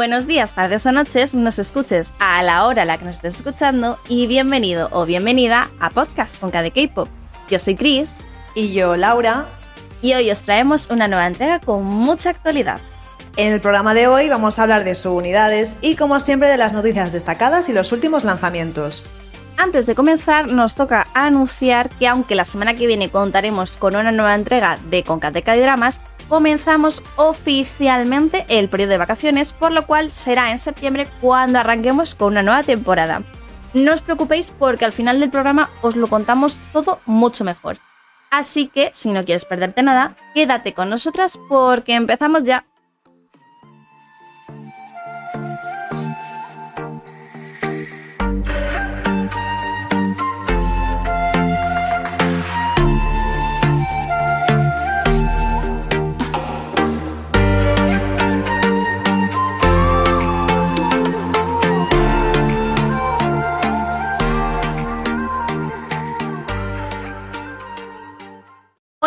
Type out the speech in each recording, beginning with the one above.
Buenos días, tardes o noches, nos escuches a la hora a la que nos estés escuchando y bienvenido o bienvenida a Podcast con KD K-Pop. Yo soy Chris. Y yo, Laura. Y hoy os traemos una nueva entrega con mucha actualidad. En el programa de hoy vamos a hablar de subunidades y como siempre de las noticias destacadas y los últimos lanzamientos. Antes de comenzar, nos toca anunciar que aunque la semana que viene contaremos con una nueva entrega de Concateca de Dramas, comenzamos oficialmente el periodo de vacaciones, por lo cual será en septiembre cuando arranquemos con una nueva temporada. No os preocupéis porque al final del programa os lo contamos todo mucho mejor. Así que, si no quieres perderte nada, quédate con nosotras porque empezamos ya.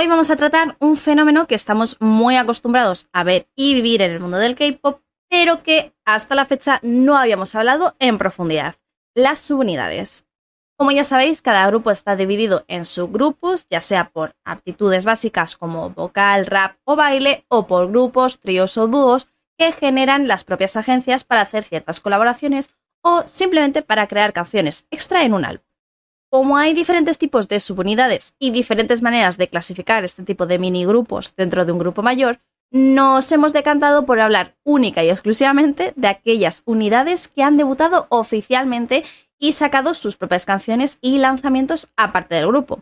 Hoy vamos a tratar un fenómeno que estamos muy acostumbrados a ver y vivir en el mundo del K-pop, pero que hasta la fecha no habíamos hablado en profundidad, las subunidades. Como ya sabéis, cada grupo está dividido en subgrupos, ya sea por aptitudes básicas como vocal, rap o baile, o por grupos, tríos o dúos que generan las propias agencias para hacer ciertas colaboraciones o simplemente para crear canciones extra en un álbum. Como hay diferentes tipos de subunidades y diferentes maneras de clasificar este tipo de mini grupos dentro de un grupo mayor, nos hemos decantado por hablar única y exclusivamente de aquellas unidades que han debutado oficialmente y sacado sus propias canciones y lanzamientos aparte del grupo.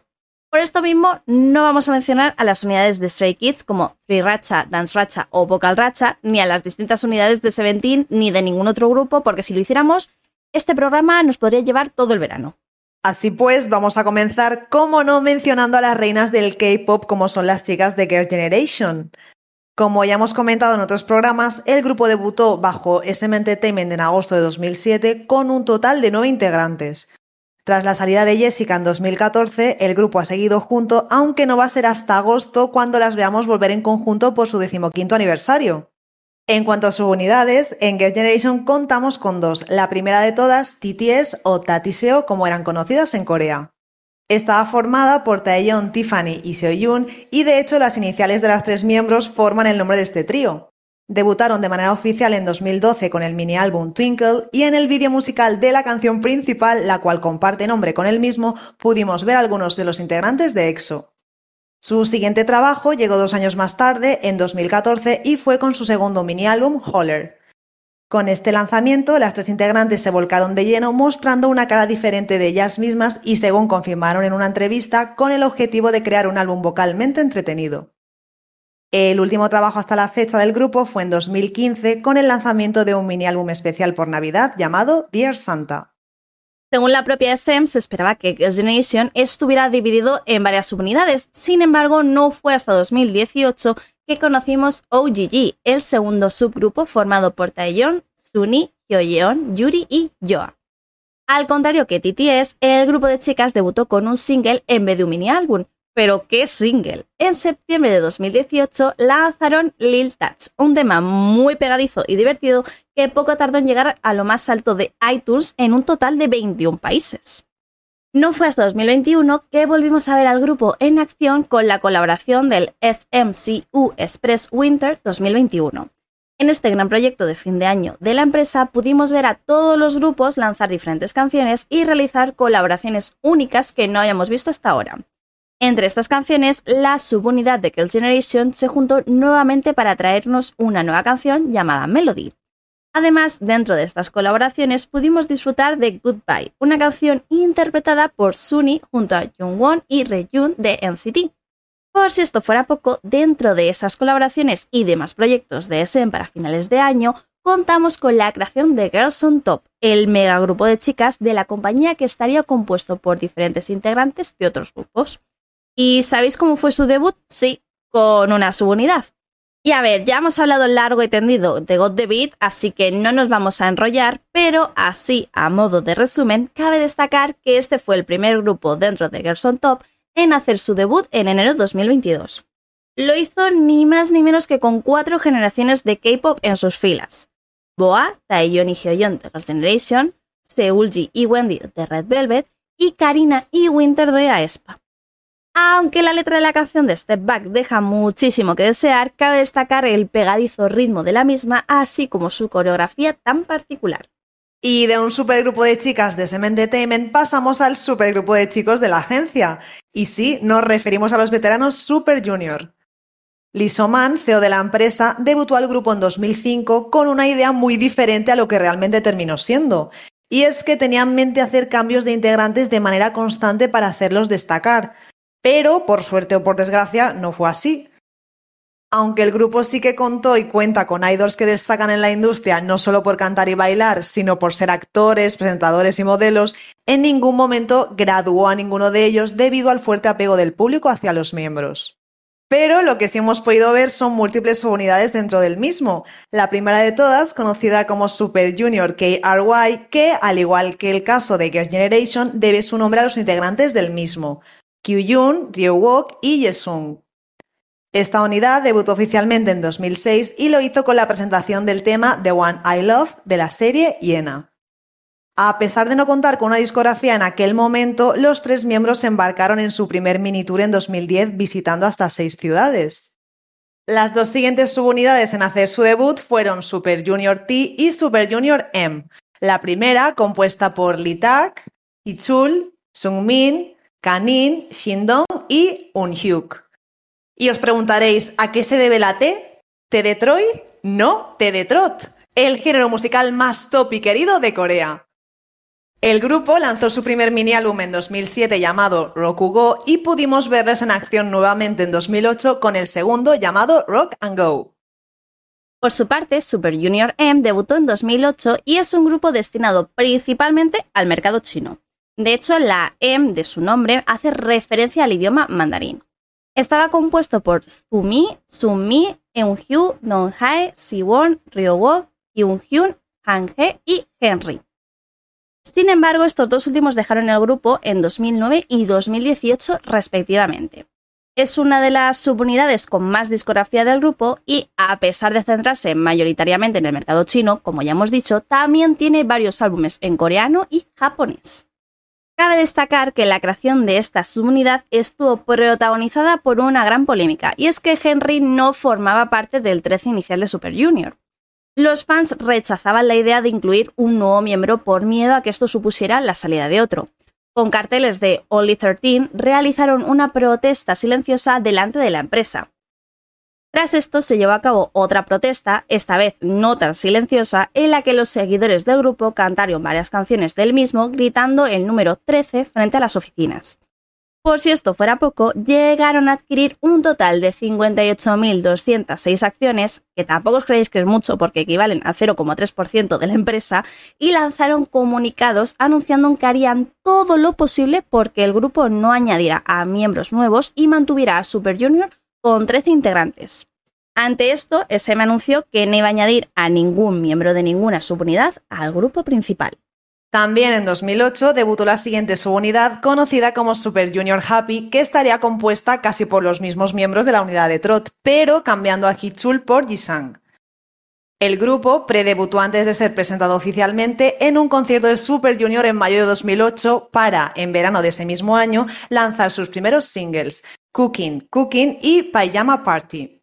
Por esto mismo, no vamos a mencionar a las unidades de Stray Kids como Free Racha, Dance Racha o Vocal Racha, ni a las distintas unidades de Seventeen ni de ningún otro grupo, porque si lo hiciéramos, este programa nos podría llevar todo el verano. Así pues, vamos a comenzar, como no, mencionando a las reinas del K-pop como son las chicas de Girl Generation. Como ya hemos comentado en otros programas, el grupo debutó bajo SM Entertainment en agosto de 2007 con un total de nueve integrantes. Tras la salida de Jessica en 2014, el grupo ha seguido junto, aunque no va a ser hasta agosto cuando las veamos volver en conjunto por su decimoquinto aniversario. En cuanto a subunidades, en Girl Generation contamos con dos. La primera de todas, TTS o Tatiseo, como eran conocidas en Corea. Estaba formada por Taeyeon, Tiffany y Seoyun, y de hecho las iniciales de las tres miembros forman el nombre de este trío. Debutaron de manera oficial en 2012 con el mini álbum Twinkle y en el vídeo musical de la canción principal, la cual comparte nombre con el mismo, pudimos ver algunos de los integrantes de EXO. Su siguiente trabajo llegó dos años más tarde, en 2014, y fue con su segundo mini álbum, Holler. Con este lanzamiento, las tres integrantes se volcaron de lleno mostrando una cara diferente de ellas mismas y según confirmaron en una entrevista, con el objetivo de crear un álbum vocalmente entretenido. El último trabajo hasta la fecha del grupo fue en 2015 con el lanzamiento de un mini álbum especial por Navidad llamado Dear Santa. Según la propia SM, se esperaba que Girls' Generation estuviera dividido en varias subunidades. Sin embargo, no fue hasta 2018 que conocimos OGG, el segundo subgrupo formado por Taeyeon, Sunny, Hyoyeon, Yuri y Yoa. Al contrario que TTS, el grupo de chicas debutó con un single en vez de un mini álbum, pero qué single. En septiembre de 2018 lanzaron Lil Touch, un tema muy pegadizo y divertido que poco tardó en llegar a lo más alto de iTunes en un total de 21 países. No fue hasta 2021 que volvimos a ver al grupo en acción con la colaboración del SMCU Express Winter 2021. En este gran proyecto de fin de año de la empresa pudimos ver a todos los grupos lanzar diferentes canciones y realizar colaboraciones únicas que no habíamos visto hasta ahora. Entre estas canciones, la subunidad de Girls' Generation se juntó nuevamente para traernos una nueva canción llamada Melody. Además, dentro de estas colaboraciones pudimos disfrutar de Goodbye, una canción interpretada por Sunny junto a Jungwon y Rejun de NCT. Por si esto fuera poco, dentro de esas colaboraciones y demás proyectos de SM para finales de año, contamos con la creación de Girls on Top, el megagrupo de chicas de la compañía que estaría compuesto por diferentes integrantes de otros grupos. ¿Y sabéis cómo fue su debut? Sí, con una subunidad. Y a ver, ya hemos hablado largo y tendido de God the Beat, así que no nos vamos a enrollar, pero así, a modo de resumen, cabe destacar que este fue el primer grupo dentro de Gerson Top en hacer su debut en enero de 2022. Lo hizo ni más ni menos que con cuatro generaciones de K-pop en sus filas. Boa, Taeyeon y Hyoyeon de Girls' Generation, Seulgi y Wendy de Red Velvet y Karina y Winter de aespa. Aunque la letra de la canción de Step Back deja muchísimo que desear, cabe destacar el pegadizo ritmo de la misma, así como su coreografía tan particular. Y de un supergrupo de chicas de SM Entertainment pasamos al supergrupo de chicos de la agencia. Y sí, nos referimos a los veteranos Super Junior. Lisoman, CEO de la empresa, debutó al grupo en 2005 con una idea muy diferente a lo que realmente terminó siendo. Y es que tenía en mente hacer cambios de integrantes de manera constante para hacerlos destacar. Pero, por suerte o por desgracia, no fue así. Aunque el grupo sí que contó y cuenta con idols que destacan en la industria no solo por cantar y bailar, sino por ser actores, presentadores y modelos, en ningún momento graduó a ninguno de ellos debido al fuerte apego del público hacia los miembros. Pero lo que sí hemos podido ver son múltiples unidades dentro del mismo. La primera de todas, conocida como Super Junior KRY, que, al igual que el caso de Girls' Generation, debe su nombre a los integrantes del mismo. Kyuyun, Ryewok y Yesung. Esta unidad debutó oficialmente en 2006 y lo hizo con la presentación del tema The One I Love de la serie Yena. A pesar de no contar con una discografía en aquel momento, los tres miembros se embarcaron en su primer mini tour en 2010 visitando hasta seis ciudades. Las dos siguientes subunidades en hacer su debut fueron Super Junior T y Super Junior M. La primera, compuesta por Lee Tak, Ichul, Sungmin, Kanin, Shindong y Unhyuk. Y os preguntaréis, ¿a qué se debe la T? ¿T de Troy? No, T de Trot, el género musical más top y querido de Corea. El grupo lanzó su primer mini álbum en 2007 llamado Rokugo y pudimos verles en acción nuevamente en 2008 con el segundo llamado Rock and Go. Por su parte, Super Junior M debutó en 2008 y es un grupo destinado principalmente al mercado chino. De hecho, la M de su nombre hace referencia al idioma mandarín. Estaba compuesto por Zumi, Sumi, Eunhyu, Donghae, Siwon, Ryowok, Hyunhyun, Hanhe y Henry. Sin embargo, estos dos últimos dejaron el grupo en 2009 y 2018 respectivamente. Es una de las subunidades con más discografía del grupo y, a pesar de centrarse mayoritariamente en el mercado chino, como ya hemos dicho, también tiene varios álbumes en coreano y japonés. Cabe destacar que la creación de esta subunidad estuvo protagonizada por una gran polémica, y es que Henry no formaba parte del 13 inicial de Super Junior. Los fans rechazaban la idea de incluir un nuevo miembro por miedo a que esto supusiera la salida de otro. Con carteles de Only 13 realizaron una protesta silenciosa delante de la empresa. Tras esto se llevó a cabo otra protesta, esta vez no tan silenciosa, en la que los seguidores del grupo cantaron varias canciones del mismo gritando el número 13 frente a las oficinas. Por si esto fuera poco, llegaron a adquirir un total de 58.206 acciones, que tampoco os creéis que es mucho porque equivalen al 0,3% de la empresa, y lanzaron comunicados anunciando que harían todo lo posible porque el grupo no añadiera a miembros nuevos y mantuviera a Super Junior con 13 integrantes. Ante esto, SM anunció que no iba a añadir a ningún miembro de ninguna subunidad al grupo principal. También en 2008 debutó la siguiente subunidad conocida como Super Junior Happy, que estaría compuesta casi por los mismos miembros de la unidad de Trot, pero cambiando a Hichul por Jisang. El grupo predebutó antes de ser presentado oficialmente en un concierto de Super Junior en mayo de 2008 para, en verano de ese mismo año, lanzar sus primeros singles, Cooking, Cooking y Pajama Party.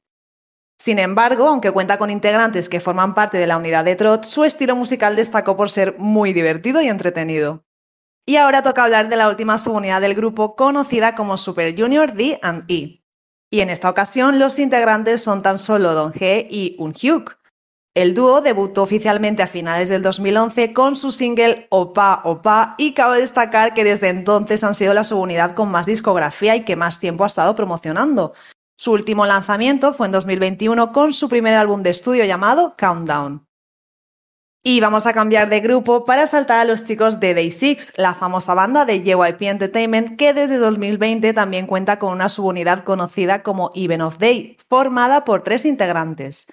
Sin embargo, aunque cuenta con integrantes que forman parte de la unidad de Trot, su estilo musical destacó por ser muy divertido y entretenido. Y ahora toca hablar de la última subunidad del grupo, conocida como Super Junior D E. Y en esta ocasión los integrantes son tan solo Don G y Unhyuk. El dúo debutó oficialmente a finales del 2011 con su single Opa Opa y cabe destacar que desde entonces han sido la subunidad con más discografía y que más tiempo ha estado promocionando. Su último lanzamiento fue en 2021 con su primer álbum de estudio llamado Countdown. Y vamos a cambiar de grupo para saltar a los chicos de Day6, la famosa banda de JYP Entertainment que desde 2020 también cuenta con una subunidad conocida como Even of Day, formada por tres integrantes.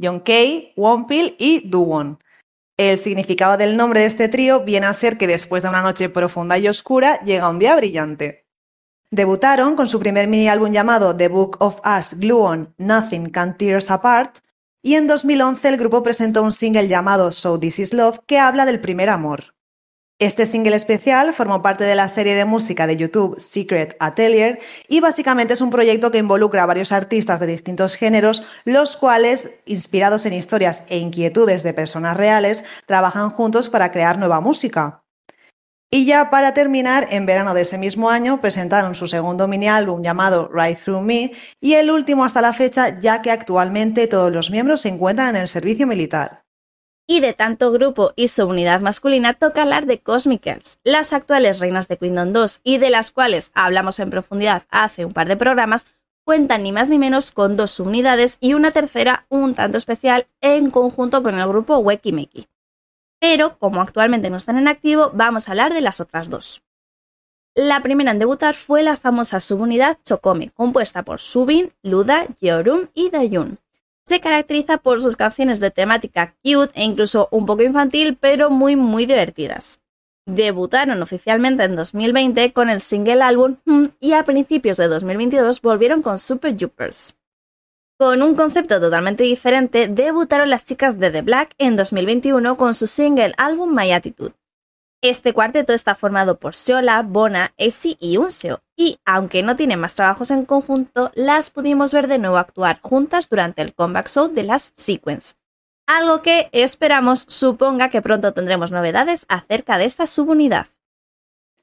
Yonkei, Wonpil y Duwon. El significado del nombre de este trío viene a ser que después de una noche profunda y oscura llega un día brillante. Debutaron con su primer mini álbum llamado The Book of Us Glue On Nothing Can Tear Us Apart y en 2011 el grupo presentó un single llamado So This Is Love que habla del primer amor. Este single especial formó parte de la serie de música de YouTube Secret Atelier y básicamente es un proyecto que involucra a varios artistas de distintos géneros, los cuales, inspirados en historias e inquietudes de personas reales, trabajan juntos para crear nueva música. Y ya para terminar, en verano de ese mismo año presentaron su segundo mini álbum llamado Right Through Me y el último hasta la fecha, ya que actualmente todos los miembros se encuentran en el servicio militar. Y de tanto grupo y su unidad masculina toca hablar de Cosmicals, las actuales reinas de Kingdom 2 y de las cuales hablamos en profundidad hace un par de programas, cuentan ni más ni menos con dos subunidades y una tercera un tanto especial en conjunto con el grupo Wekimeki. Pero como actualmente no están en activo, vamos a hablar de las otras dos. La primera en debutar fue la famosa subunidad Chokome, compuesta por Subin, Luda, Yeorum y Dayun se caracteriza por sus canciones de temática cute e incluso un poco infantil, pero muy muy divertidas. Debutaron oficialmente en 2020 con el single álbum hmm, y a principios de 2022 volvieron con Super Jupers. Con un concepto totalmente diferente, debutaron las chicas de The Black en 2021 con su single álbum My Attitude. Este cuarteto está formado por Seola, Bona, Essie y Unseo, y aunque no tienen más trabajos en conjunto, las pudimos ver de nuevo actuar juntas durante el comeback show de las Sequence. Algo que esperamos suponga que pronto tendremos novedades acerca de esta subunidad.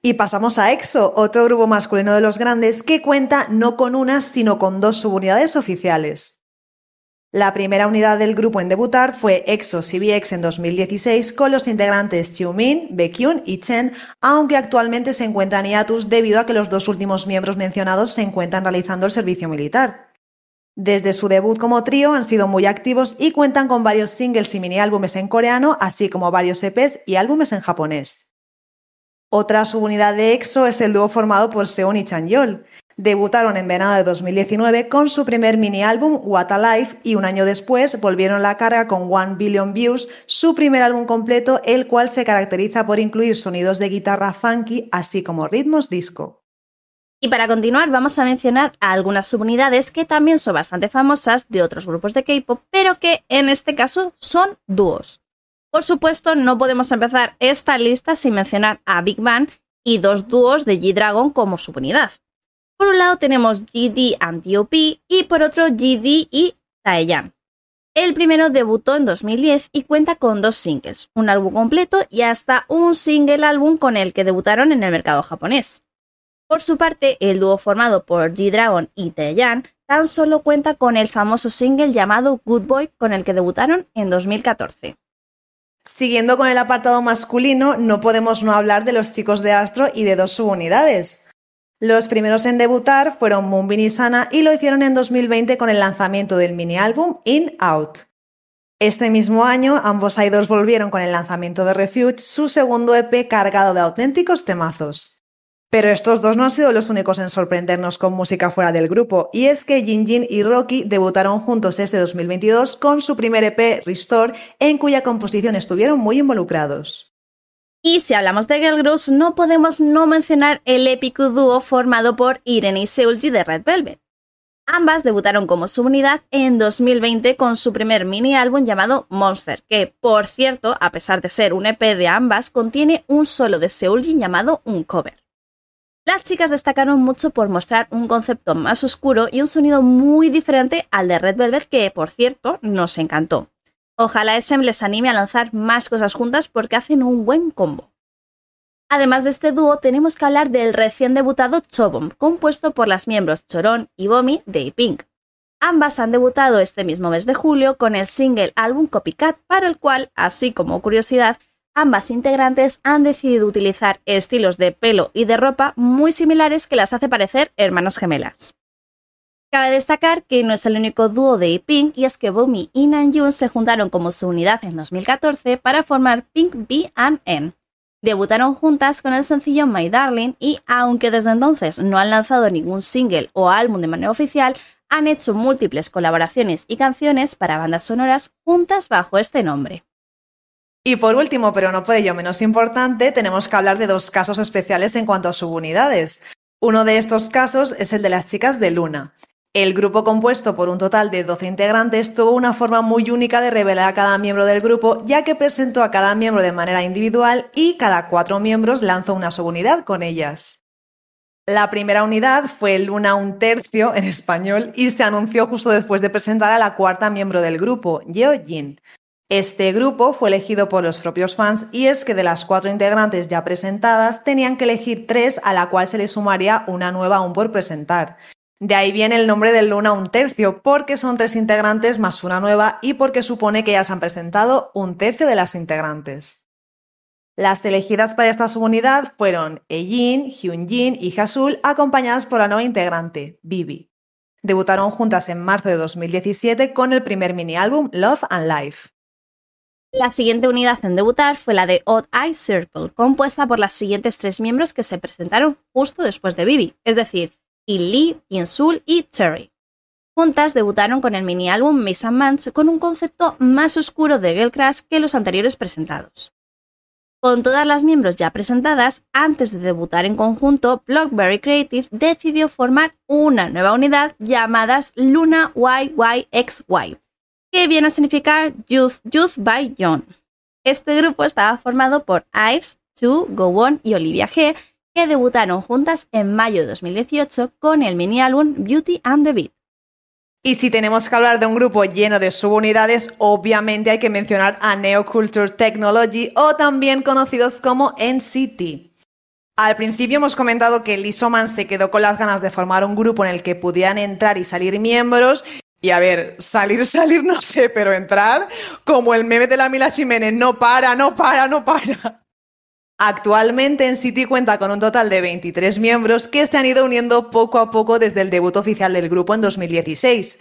Y pasamos a EXO, otro grupo masculino de los grandes que cuenta no con una, sino con dos subunidades oficiales. La primera unidad del grupo en debutar fue EXO CBX en 2016 con los integrantes Xiumin, Baekhyun y Chen, aunque actualmente se encuentran hiatus debido a que los dos últimos miembros mencionados se encuentran realizando el servicio militar. Desde su debut como trío han sido muy activos y cuentan con varios singles y mini álbumes en coreano, así como varios EPs y álbumes en japonés. Otra subunidad de EXO es el dúo formado por Seon y Chanyeol. Debutaron en verano de 2019 con su primer mini álbum What a Life y un año después volvieron la carga con One Billion Views, su primer álbum completo, el cual se caracteriza por incluir sonidos de guitarra funky así como ritmos disco. Y para continuar vamos a mencionar a algunas subunidades que también son bastante famosas de otros grupos de K-pop, pero que en este caso son dúos. Por supuesto, no podemos empezar esta lista sin mencionar a Big Bang y dos dúos de G-Dragon como subunidad. Por un lado tenemos GD and DOP y por otro GD y Taeyan. El primero debutó en 2010 y cuenta con dos singles, un álbum completo y hasta un single álbum con el que debutaron en el mercado japonés. Por su parte, el dúo formado por G-Dragon y Taeyan tan solo cuenta con el famoso single llamado Good Boy con el que debutaron en 2014. Siguiendo con el apartado masculino, no podemos no hablar de los chicos de Astro y de dos subunidades. Los primeros en debutar fueron Moonbin y Sana y lo hicieron en 2020 con el lanzamiento del mini álbum In Out. Este mismo año, ambos idols volvieron con el lanzamiento de Refuge, su segundo EP cargado de auténticos temazos. Pero estos dos no han sido los únicos en sorprendernos con música fuera del grupo, y es que Jin Jin y Rocky debutaron juntos este 2022 con su primer EP Restore, en cuya composición estuvieron muy involucrados. Y si hablamos de girl groups, no podemos no mencionar el épico dúo formado por Irene y Seulgi de Red Velvet. Ambas debutaron como subunidad en 2020 con su primer mini álbum llamado Monster, que, por cierto, a pesar de ser un EP de ambas, contiene un solo de Seulgi llamado un cover. Las chicas destacaron mucho por mostrar un concepto más oscuro y un sonido muy diferente al de Red Velvet que, por cierto, nos encantó. Ojalá SM les anime a lanzar más cosas juntas porque hacen un buen combo. Además de este dúo, tenemos que hablar del recién debutado Chobom, compuesto por las miembros Choron y Bomi de Pink. Ambas han debutado este mismo mes de julio con el single álbum Copycat, para el cual, así como curiosidad, ambas integrantes han decidido utilizar estilos de pelo y de ropa muy similares que las hace parecer hermanos gemelas. Cabe destacar que no es el único dúo de Pink y es que Bomi y Namjoon se juntaron como su unidad en 2014 para formar Pink B and N. Debutaron juntas con el sencillo My Darling y aunque desde entonces no han lanzado ningún single o álbum de manera oficial, han hecho múltiples colaboraciones y canciones para bandas sonoras juntas bajo este nombre. Y por último, pero no por ello menos importante, tenemos que hablar de dos casos especiales en cuanto a subunidades. Uno de estos casos es el de las chicas de Luna. El grupo compuesto por un total de 12 integrantes tuvo una forma muy única de revelar a cada miembro del grupo, ya que presentó a cada miembro de manera individual y cada cuatro miembros lanzó una subunidad con ellas. La primera unidad fue Luna un tercio en español y se anunció justo después de presentar a la cuarta miembro del grupo, Jin. Este grupo fue elegido por los propios fans y es que de las cuatro integrantes ya presentadas tenían que elegir tres a la cual se le sumaría una nueva aún por presentar. De ahí viene el nombre de Luna un tercio, porque son tres integrantes más una nueva y porque supone que ya se han presentado un tercio de las integrantes. Las elegidas para esta subunidad fueron Ejin, Hyunjin y Hasul, acompañadas por la nueva integrante, Bibi. Debutaron juntas en marzo de 2017 con el primer mini álbum Love and Life. La siguiente unidad en debutar fue la de Odd Eye Circle, compuesta por las siguientes tres miembros que se presentaron justo después de Bibi, es decir, y Lee, Sul y Cherry. Juntas debutaron con el mini álbum Miss and con un concepto más oscuro de Girl Crush que los anteriores presentados. Con todas las miembros ya presentadas, antes de debutar en conjunto, Blockberry Creative decidió formar una nueva unidad llamada Luna YYXY, que viene a significar Youth, Youth by John. Este grupo estaba formado por Ives, Chu, Gowon y Olivia G, que debutaron juntas en mayo de 2018 con el mini álbum Beauty and the Beat. Y si tenemos que hablar de un grupo lleno de subunidades, obviamente hay que mencionar a Neoculture Technology o también conocidos como NCT. Al principio hemos comentado que Lisoman se quedó con las ganas de formar un grupo en el que pudieran entrar y salir miembros. Y a ver, salir, salir no sé, pero entrar como el meme de la Mila Jiménez, no para, no para, no para. Actualmente NCT cuenta con un total de 23 miembros que se han ido uniendo poco a poco desde el debut oficial del grupo en 2016.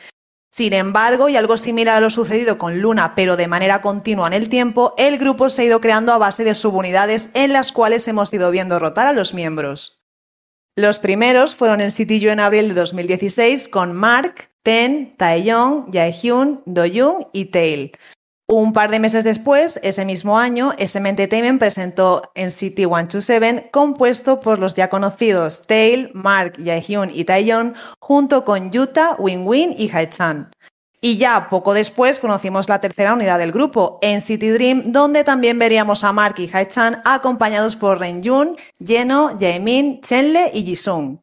Sin embargo, y algo similar a lo sucedido con Luna, pero de manera continua en el tiempo, el grupo se ha ido creando a base de subunidades en las cuales hemos ido viendo rotar a los miembros. Los primeros fueron en CTU en abril de 2016 con Mark, Ten, Taeyong, Jaehyun, Doyoung y Tail. Un par de meses después, ese mismo año, SM Entertainment presentó NCT 127 compuesto por los ya conocidos Tail, Mark, Jaehyun y Taeyeon junto con Yuta, Win-Win y Haechan. Y ya poco después conocimos la tercera unidad del grupo, NCT Dream, donde también veríamos a Mark y Haechan acompañados por Renjun, Jeno, Jaemin, Chenle y Jisung.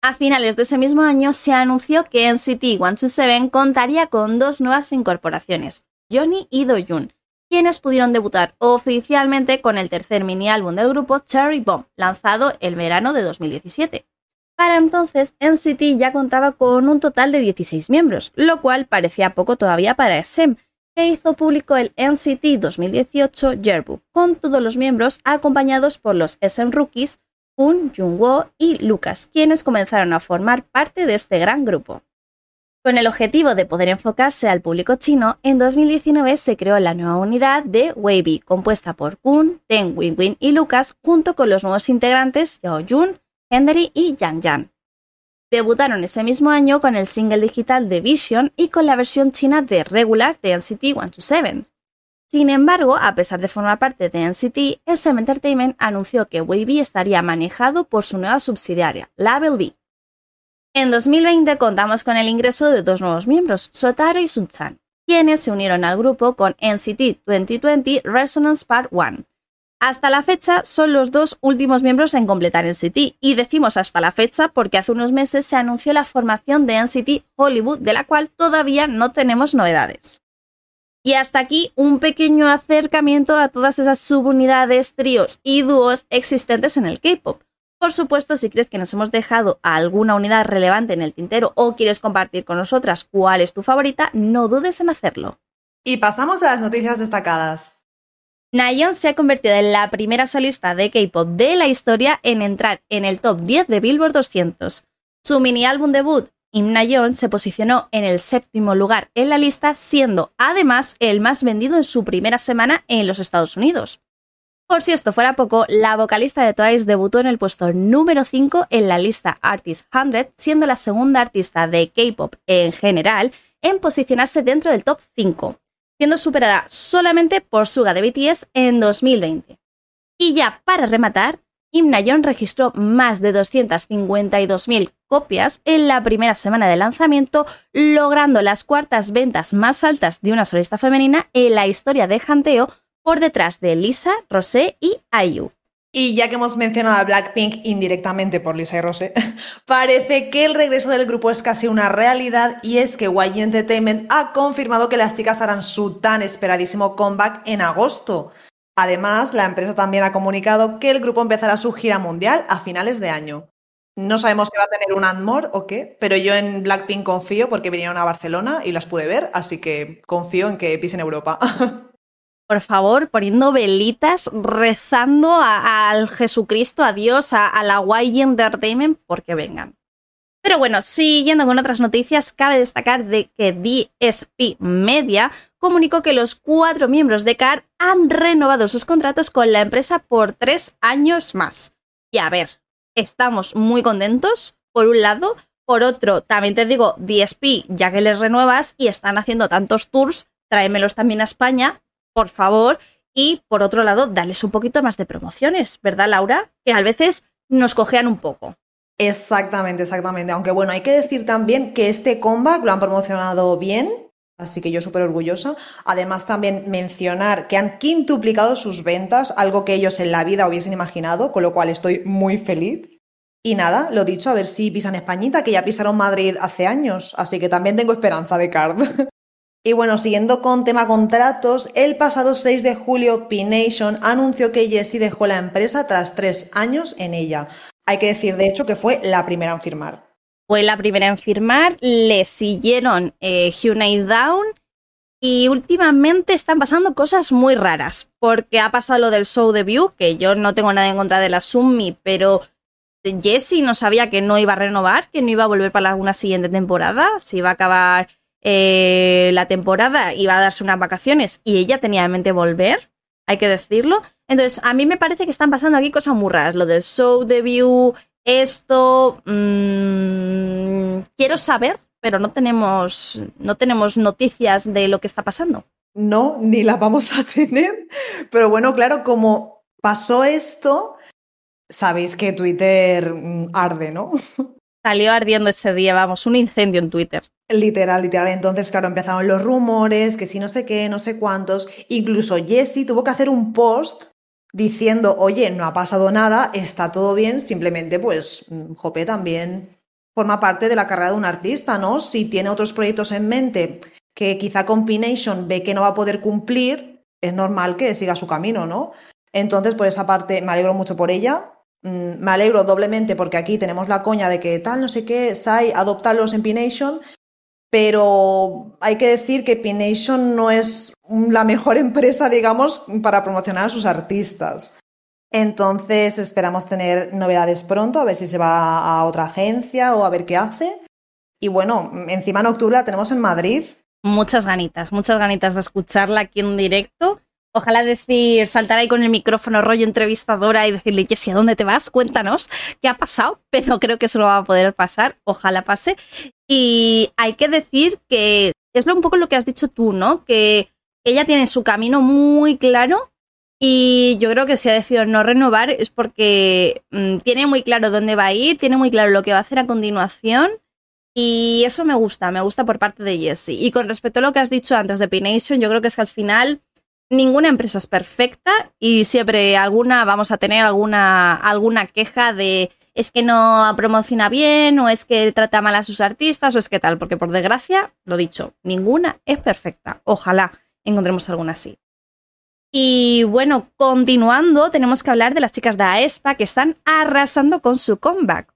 A finales de ese mismo año se anunció que NCT 127 contaría con dos nuevas incorporaciones, Johnny y Do-Yoon, quienes pudieron debutar oficialmente con el tercer mini álbum del grupo Cherry Bomb, lanzado el verano de 2017. Para entonces, NCT ya contaba con un total de 16 miembros, lo cual parecía poco todavía para SM, que hizo público el NCT 2018 Yearbook, con todos los miembros acompañados por los SM Rookies, Jun, Jungwoo y Lucas, quienes comenzaron a formar parte de este gran grupo. Con el objetivo de poder enfocarse al público chino, en 2019 se creó la nueva unidad de Wavy, compuesta por Kun, Ten, Win y Lucas, junto con los nuevos integrantes Yao Jun, Henry y Yang Yan. Debutaron ese mismo año con el single digital de Vision y con la versión china de Regular de NCT 127. Sin embargo, a pesar de formar parte de NCT, SM Entertainment anunció que Wavy estaría manejado por su nueva subsidiaria, Label B. En 2020 contamos con el ingreso de dos nuevos miembros, Sotaro y Sun-chan, quienes se unieron al grupo con NCT 2020 Resonance Part 1. Hasta la fecha son los dos últimos miembros en completar NCT, y decimos hasta la fecha porque hace unos meses se anunció la formación de NCT Hollywood, de la cual todavía no tenemos novedades. Y hasta aquí un pequeño acercamiento a todas esas subunidades, tríos y dúos existentes en el K-pop. Por supuesto, si crees que nos hemos dejado alguna unidad relevante en el tintero o quieres compartir con nosotras cuál es tu favorita, no dudes en hacerlo. Y pasamos a las noticias destacadas. Nayeon se ha convertido en la primera solista de K-pop de la historia en entrar en el top 10 de Billboard 200. Su mini álbum debut, Im Nayeon, se posicionó en el séptimo lugar en la lista, siendo además el más vendido en su primera semana en los Estados Unidos. Por si esto fuera poco, la vocalista de Twice debutó en el puesto número 5 en la lista Artist 100, siendo la segunda artista de K-pop en general en posicionarse dentro del top 5, siendo superada solamente por Suga de BTS en 2020. Y ya para rematar, Imnayon registró más de 252.000 copias en la primera semana de lanzamiento, logrando las cuartas ventas más altas de una solista femenina en la historia de Hanteo por detrás de Lisa, Rosé y Ayu. Y ya que hemos mencionado a Blackpink indirectamente por Lisa y Rosé, parece que el regreso del grupo es casi una realidad y es que YG Entertainment ha confirmado que las chicas harán su tan esperadísimo comeback en agosto. Además, la empresa también ha comunicado que el grupo empezará su gira mundial a finales de año. No sabemos si va a tener un Admore o qué, pero yo en Blackpink confío porque vinieron a Barcelona y las pude ver, así que confío en que pisen Europa. Por favor, poniendo velitas, rezando al Jesucristo, a Dios, a, a la YG Entertainment, porque vengan. Pero bueno, siguiendo con otras noticias, cabe destacar de que DSP Media comunicó que los cuatro miembros de CAR han renovado sus contratos con la empresa por tres años más. Y a ver, estamos muy contentos, por un lado. Por otro, también te digo, DSP, ya que les renuevas y están haciendo tantos tours, tráemelos también a España, por favor. Y por otro lado, dales un poquito más de promociones, ¿verdad, Laura? Que a veces nos cojean un poco. Exactamente, exactamente. Aunque bueno, hay que decir también que este comeback lo han promocionado bien, así que yo súper orgullosa. Además, también mencionar que han quintuplicado sus ventas, algo que ellos en la vida hubiesen imaginado, con lo cual estoy muy feliz. Y nada, lo dicho, a ver si pisan Españita, que ya pisaron Madrid hace años, así que también tengo esperanza de Card. y bueno, siguiendo con tema contratos, el pasado 6 de julio P-Nation anunció que Jessie dejó la empresa tras tres años en ella. Hay que decir, de hecho, que fue la primera en firmar. Fue la primera en firmar, le siguieron eh, Down y últimamente están pasando cosas muy raras, porque ha pasado lo del show debut, que yo no tengo nada en contra de la Summi, pero Jessie no sabía que no iba a renovar, que no iba a volver para alguna siguiente temporada, si iba a acabar eh, la temporada, iba a darse unas vacaciones y ella tenía en mente volver, hay que decirlo. Entonces, a mí me parece que están pasando aquí cosas muy raras. Lo del show debut, esto. Mmm, quiero saber, pero no tenemos, no tenemos noticias de lo que está pasando. No, ni la vamos a tener. Pero bueno, claro, como pasó esto, sabéis que Twitter mm, arde, ¿no? Salió ardiendo ese día, vamos, un incendio en Twitter. Literal, literal. Entonces, claro, empezaron los rumores, que si no sé qué, no sé cuántos. Incluso Jesse tuvo que hacer un post diciendo, oye, no ha pasado nada, está todo bien, simplemente pues mm, Jope también forma parte de la carrera de un artista, ¿no? Si tiene otros proyectos en mente que quizá Combination ve que no va a poder cumplir, es normal que siga su camino, ¿no? Entonces, por esa parte, me alegro mucho por ella. Mm, me alegro doblemente porque aquí tenemos la coña de que tal, no sé qué, Sai, adoptarlos en P-Nation pero hay que decir que P-Nation no es la mejor empresa, digamos, para promocionar a sus artistas. Entonces esperamos tener novedades pronto, a ver si se va a otra agencia o a ver qué hace. Y bueno, encima en octubre la tenemos en Madrid. Muchas ganitas, muchas ganitas de escucharla aquí en directo. Ojalá decir, saltar ahí con el micrófono rollo entrevistadora y decirle, Jessie, ¿a dónde te vas? Cuéntanos qué ha pasado, pero creo que eso no va a poder pasar. Ojalá pase. Y hay que decir que es un poco lo que has dicho tú, ¿no? Que ella tiene su camino muy claro y yo creo que si ha decidido no renovar es porque mm, tiene muy claro dónde va a ir, tiene muy claro lo que va a hacer a continuación. Y eso me gusta, me gusta por parte de Jessie. Y con respecto a lo que has dicho antes de P-Nation, yo creo que es que al final ninguna empresa es perfecta y siempre alguna vamos a tener alguna, alguna queja de es que no promociona bien o es que trata mal a sus artistas o es que tal, porque por desgracia, lo dicho, ninguna es perfecta. Ojalá encontremos alguna así. Y bueno, continuando, tenemos que hablar de las chicas de Aespa que están arrasando con su comeback.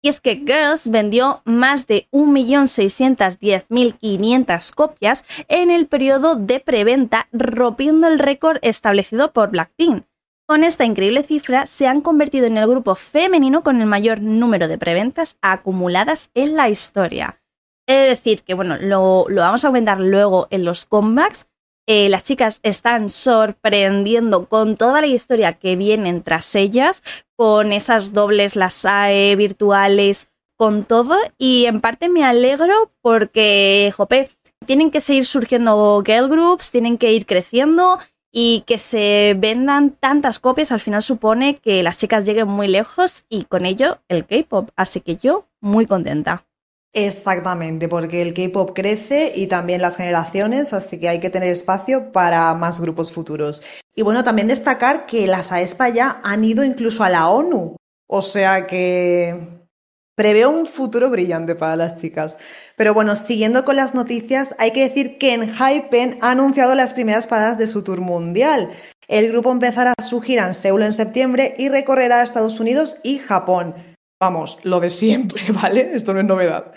Y es que Girls vendió más de 1.610.500 copias en el periodo de preventa, rompiendo el récord establecido por Blackpink. Con esta increíble cifra, se han convertido en el grupo femenino con el mayor número de preventas acumuladas en la historia. Es decir, que bueno, lo, vamos a comentar luego en los comebacks, eh, las chicas están sorprendiendo con toda la historia que vienen tras ellas, con esas dobles, las AE virtuales, con todo. Y en parte me alegro porque, jope, tienen que seguir surgiendo girl groups, tienen que ir creciendo Y que se vendan tantas copias al final supone que las chicas lleguen muy lejos y con ello el K-pop. Así que yo muy contenta. Exactamente, porque el K-pop crece y también las generaciones, así que hay que tener espacio para más grupos futuros. Y bueno, también destacar que las AESPA ya han ido incluso a la ONU, o sea que Preveo un futuro brillante para las chicas. Pero bueno, siguiendo con las noticias, hay que decir que en Hypen ha anunciado las primeras paradas de su tour mundial. El grupo empezará su gira en Seúl en septiembre y recorrerá Estados Unidos y Japón. Vamos, lo de siempre, ¿vale? Esto no es novedad.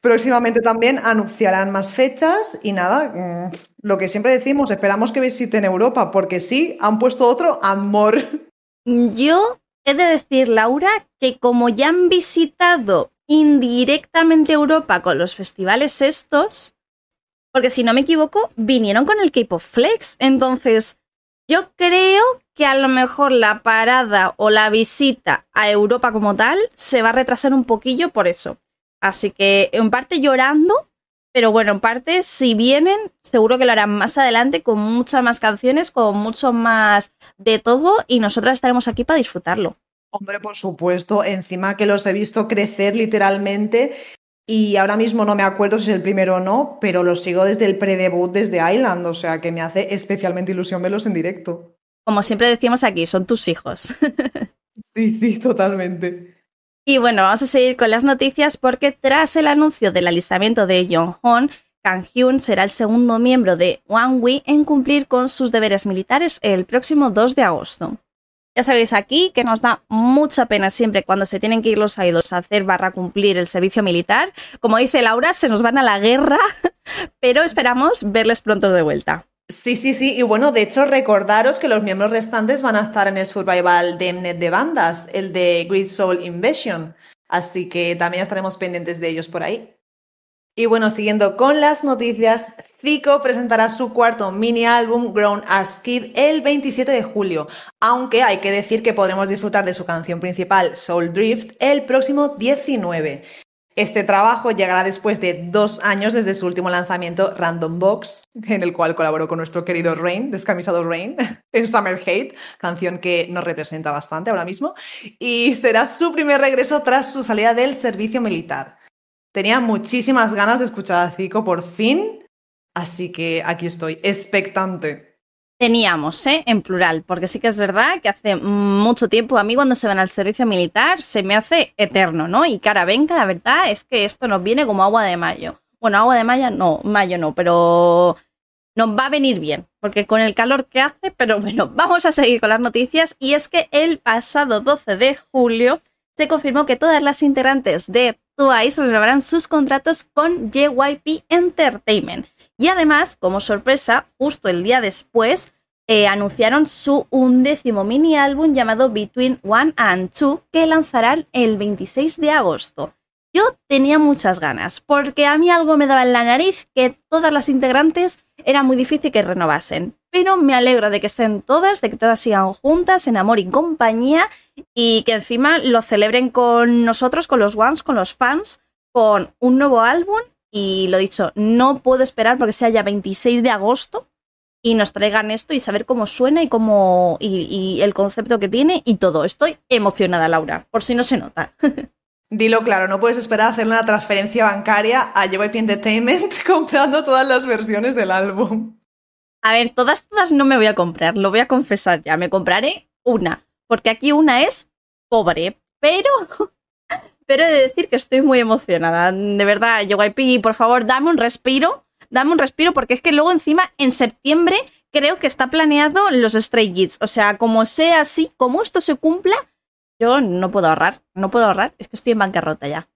Próximamente también anunciarán más fechas y nada, mm, lo que siempre decimos, esperamos que visiten Europa, porque sí, han puesto otro amor. Yo He de decir, Laura, que como ya han visitado indirectamente Europa con los festivales estos, porque si no me equivoco, vinieron con el K-Pop Flex. Entonces, yo creo que a lo mejor la parada o la visita a Europa como tal se va a retrasar un poquillo por eso. Así que en parte llorando, pero bueno, en parte si vienen, seguro que lo harán más adelante con muchas más canciones, con mucho más de todo y nosotras estaremos aquí para disfrutarlo. Hombre, por supuesto, encima que los he visto crecer literalmente y ahora mismo no me acuerdo si es el primero o no, pero los sigo desde el pre-debut desde Island, o sea que me hace especialmente ilusión verlos en directo. Como siempre decimos aquí, son tus hijos. sí, sí, totalmente. Y bueno, vamos a seguir con las noticias porque tras el anuncio del alistamiento de Hon, Kang Hyun será el segundo miembro de One We en cumplir con sus deberes militares el próximo 2 de agosto. Ya sabéis aquí que nos da mucha pena siempre cuando se tienen que ir los idols a hacer barra cumplir el servicio militar. Como dice Laura, se nos van a la guerra, pero esperamos verles pronto de vuelta. Sí, sí, sí. Y bueno, de hecho, recordaros que los miembros restantes van a estar en el survival de Mnet de bandas, el de Great Soul Invasion. Así que también estaremos pendientes de ellos por ahí. Y bueno, siguiendo con las noticias, Zico presentará su cuarto mini álbum Grown as Kid el 27 de julio, aunque hay que decir que podremos disfrutar de su canción principal Soul Drift el próximo 19. Este trabajo llegará después de dos años desde su último lanzamiento Random Box, en el cual colaboró con nuestro querido Rain, descamisado Rain, en Summer Hate, canción que nos representa bastante ahora mismo, y será su primer regreso tras su salida del servicio militar. Tenía muchísimas ganas de escuchar a Zico por fin, así que aquí estoy, expectante. Teníamos, ¿eh? En plural, porque sí que es verdad que hace mucho tiempo a mí cuando se van al servicio militar se me hace eterno, ¿no? Y cara venga, la verdad es que esto nos viene como agua de mayo. Bueno, agua de mayo no, mayo no, pero nos va a venir bien, porque con el calor que hace, pero bueno, vamos a seguir con las noticias y es que el pasado 12 de julio se confirmó que todas las integrantes de Twice renovarán sus contratos con JYP Entertainment. Y además, como sorpresa, justo el día después, eh, anunciaron su undécimo mini álbum llamado Between One and Two, que lanzarán el 26 de agosto. Yo tenía muchas ganas, porque a mí algo me daba en la nariz que todas las integrantes era muy difícil que renovasen. Pero me alegro de que estén todas, de que todas sigan juntas, en amor y compañía, y que encima lo celebren con nosotros, con los ones, con los fans, con un nuevo álbum. Y lo dicho, no puedo esperar porque sea ya 26 de agosto y nos traigan esto y saber cómo suena y cómo y, y el concepto que tiene y todo. Estoy emocionada, Laura, por si no se nota. Dilo claro, no puedes esperar a hacer una transferencia bancaria a JYP Entertainment comprando todas las versiones del álbum. A ver, todas, todas no me voy a comprar, lo voy a confesar ya. Me compraré una, porque aquí una es pobre, pero. Pero he de decir que estoy muy emocionada. De verdad, JYP, por favor, dame un respiro. Dame un respiro, porque es que luego encima, en septiembre, creo que está planeado los Stray Kids. O sea, como sea así, como esto se cumpla, yo no puedo ahorrar, no puedo ahorrar, es que estoy en bancarrota ya.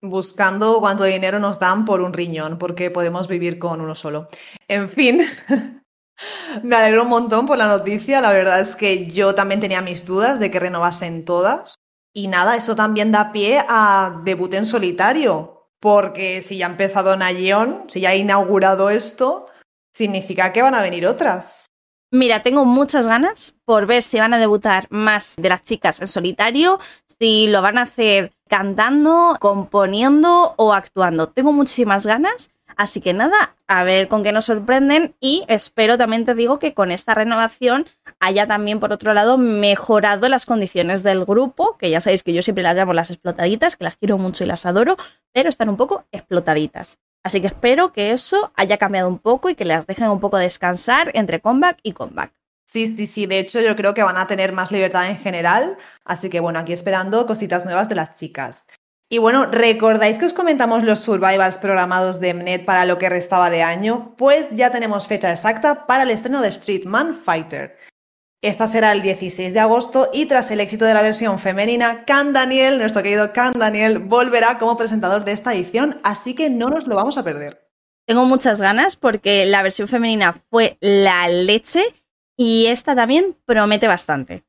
Buscando cuánto dinero nos dan por un riñón, porque podemos vivir con uno solo. En fin, me alegro un montón por la noticia. La verdad es que yo también tenía mis dudas de que renovasen todas. Y nada, eso también da pie a debut en solitario, porque si ya ha empezado Nayeon, si ya ha inaugurado esto, significa que van a venir otras. Mira, tengo muchas ganas por ver si van a debutar más de las chicas en solitario, si lo van a hacer cantando, componiendo o actuando. Tengo muchísimas ganas, Así que nada, a ver con qué nos sorprenden y espero también te digo que con esta renovación haya también por otro lado mejorado las condiciones del grupo, que ya sabéis que yo siempre las llamo las explotaditas, que las quiero mucho y las adoro, pero están un poco explotaditas. Así que espero que eso haya cambiado un poco y que las dejen un poco descansar entre comeback y comeback. Sí, sí, sí. De hecho, yo creo que van a tener más libertad en general. Así que bueno, aquí esperando cositas nuevas de las chicas. Y bueno, ¿recordáis que os comentamos los survivals programados de Mnet para lo que restaba de año? Pues ya tenemos fecha exacta para el estreno de Street Man Fighter. Esta será el 16 de agosto y tras el éxito de la versión femenina, Can Daniel, nuestro querido Can Daniel, volverá como presentador de esta edición, así que no nos lo vamos a perder. Tengo muchas ganas porque la versión femenina fue la leche y esta también promete bastante.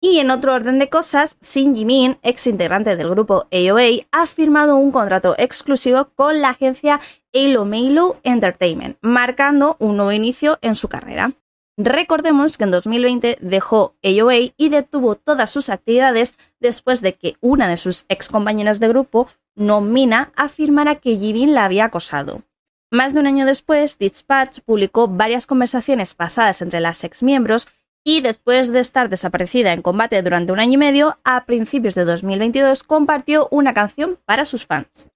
Y en otro orden de cosas, Shin Jimin, ex integrante del grupo AOA, ha firmado un contrato exclusivo con la agencia Meilo Entertainment, marcando un nuevo inicio en su carrera. Recordemos que en 2020 dejó AOA y detuvo todas sus actividades después de que una de sus ex compañeras de grupo, Nomina, afirmara que Jimin la había acosado. Más de un año después, Dispatch publicó varias conversaciones pasadas entre las ex miembros y después de estar desaparecida en combate durante un año y medio, a principios de 2022 compartió una canción para sus fans.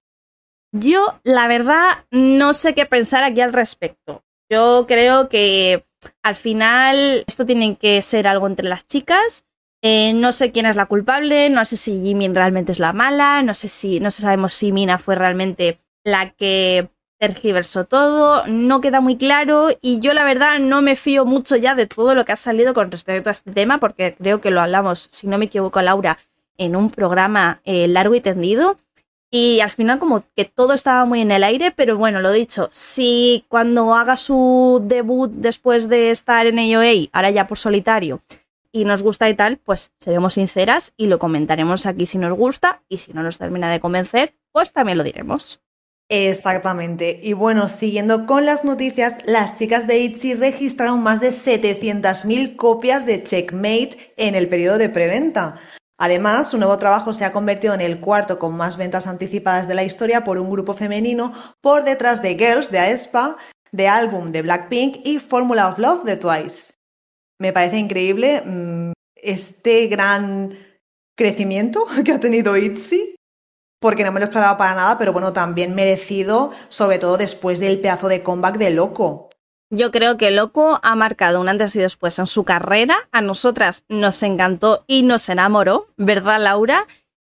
Yo, la verdad, no sé qué pensar aquí al respecto. Yo creo que al final esto tiene que ser algo entre las chicas. Eh, no sé quién es la culpable, no sé si Jimin realmente es la mala, no sé si, no sabemos si Mina fue realmente la que tergiversó todo, no queda muy claro y yo la verdad no me fío mucho ya de todo lo que ha salido con respecto a este tema porque creo que lo hablamos, si no me equivoco, Laura, en un programa eh, largo y tendido. Y al final como que todo estaba muy en el aire, pero bueno, lo dicho, si cuando haga su debut después de estar en AOA, ahora ya por solitario, y nos gusta y tal, pues seremos sinceras y lo comentaremos aquí si nos gusta y si no nos termina de convencer, pues también lo diremos. Exactamente. Y bueno, siguiendo con las noticias, las chicas de ITZY registraron más de 700.000 copias de Checkmate en el periodo de preventa. Además, su nuevo trabajo se ha convertido en el cuarto con más ventas anticipadas de la historia por un grupo femenino por detrás de Girls de Aespa, de Album de Blackpink y Formula of Love de Twice. Me parece increíble mm, este gran crecimiento que ha tenido ITZY porque no me lo esperaba para nada, pero bueno, también merecido, sobre todo después del pedazo de comeback de Loco. Yo creo que Loco ha marcado un antes y después en su carrera. A nosotras nos encantó y nos enamoró, ¿verdad, Laura?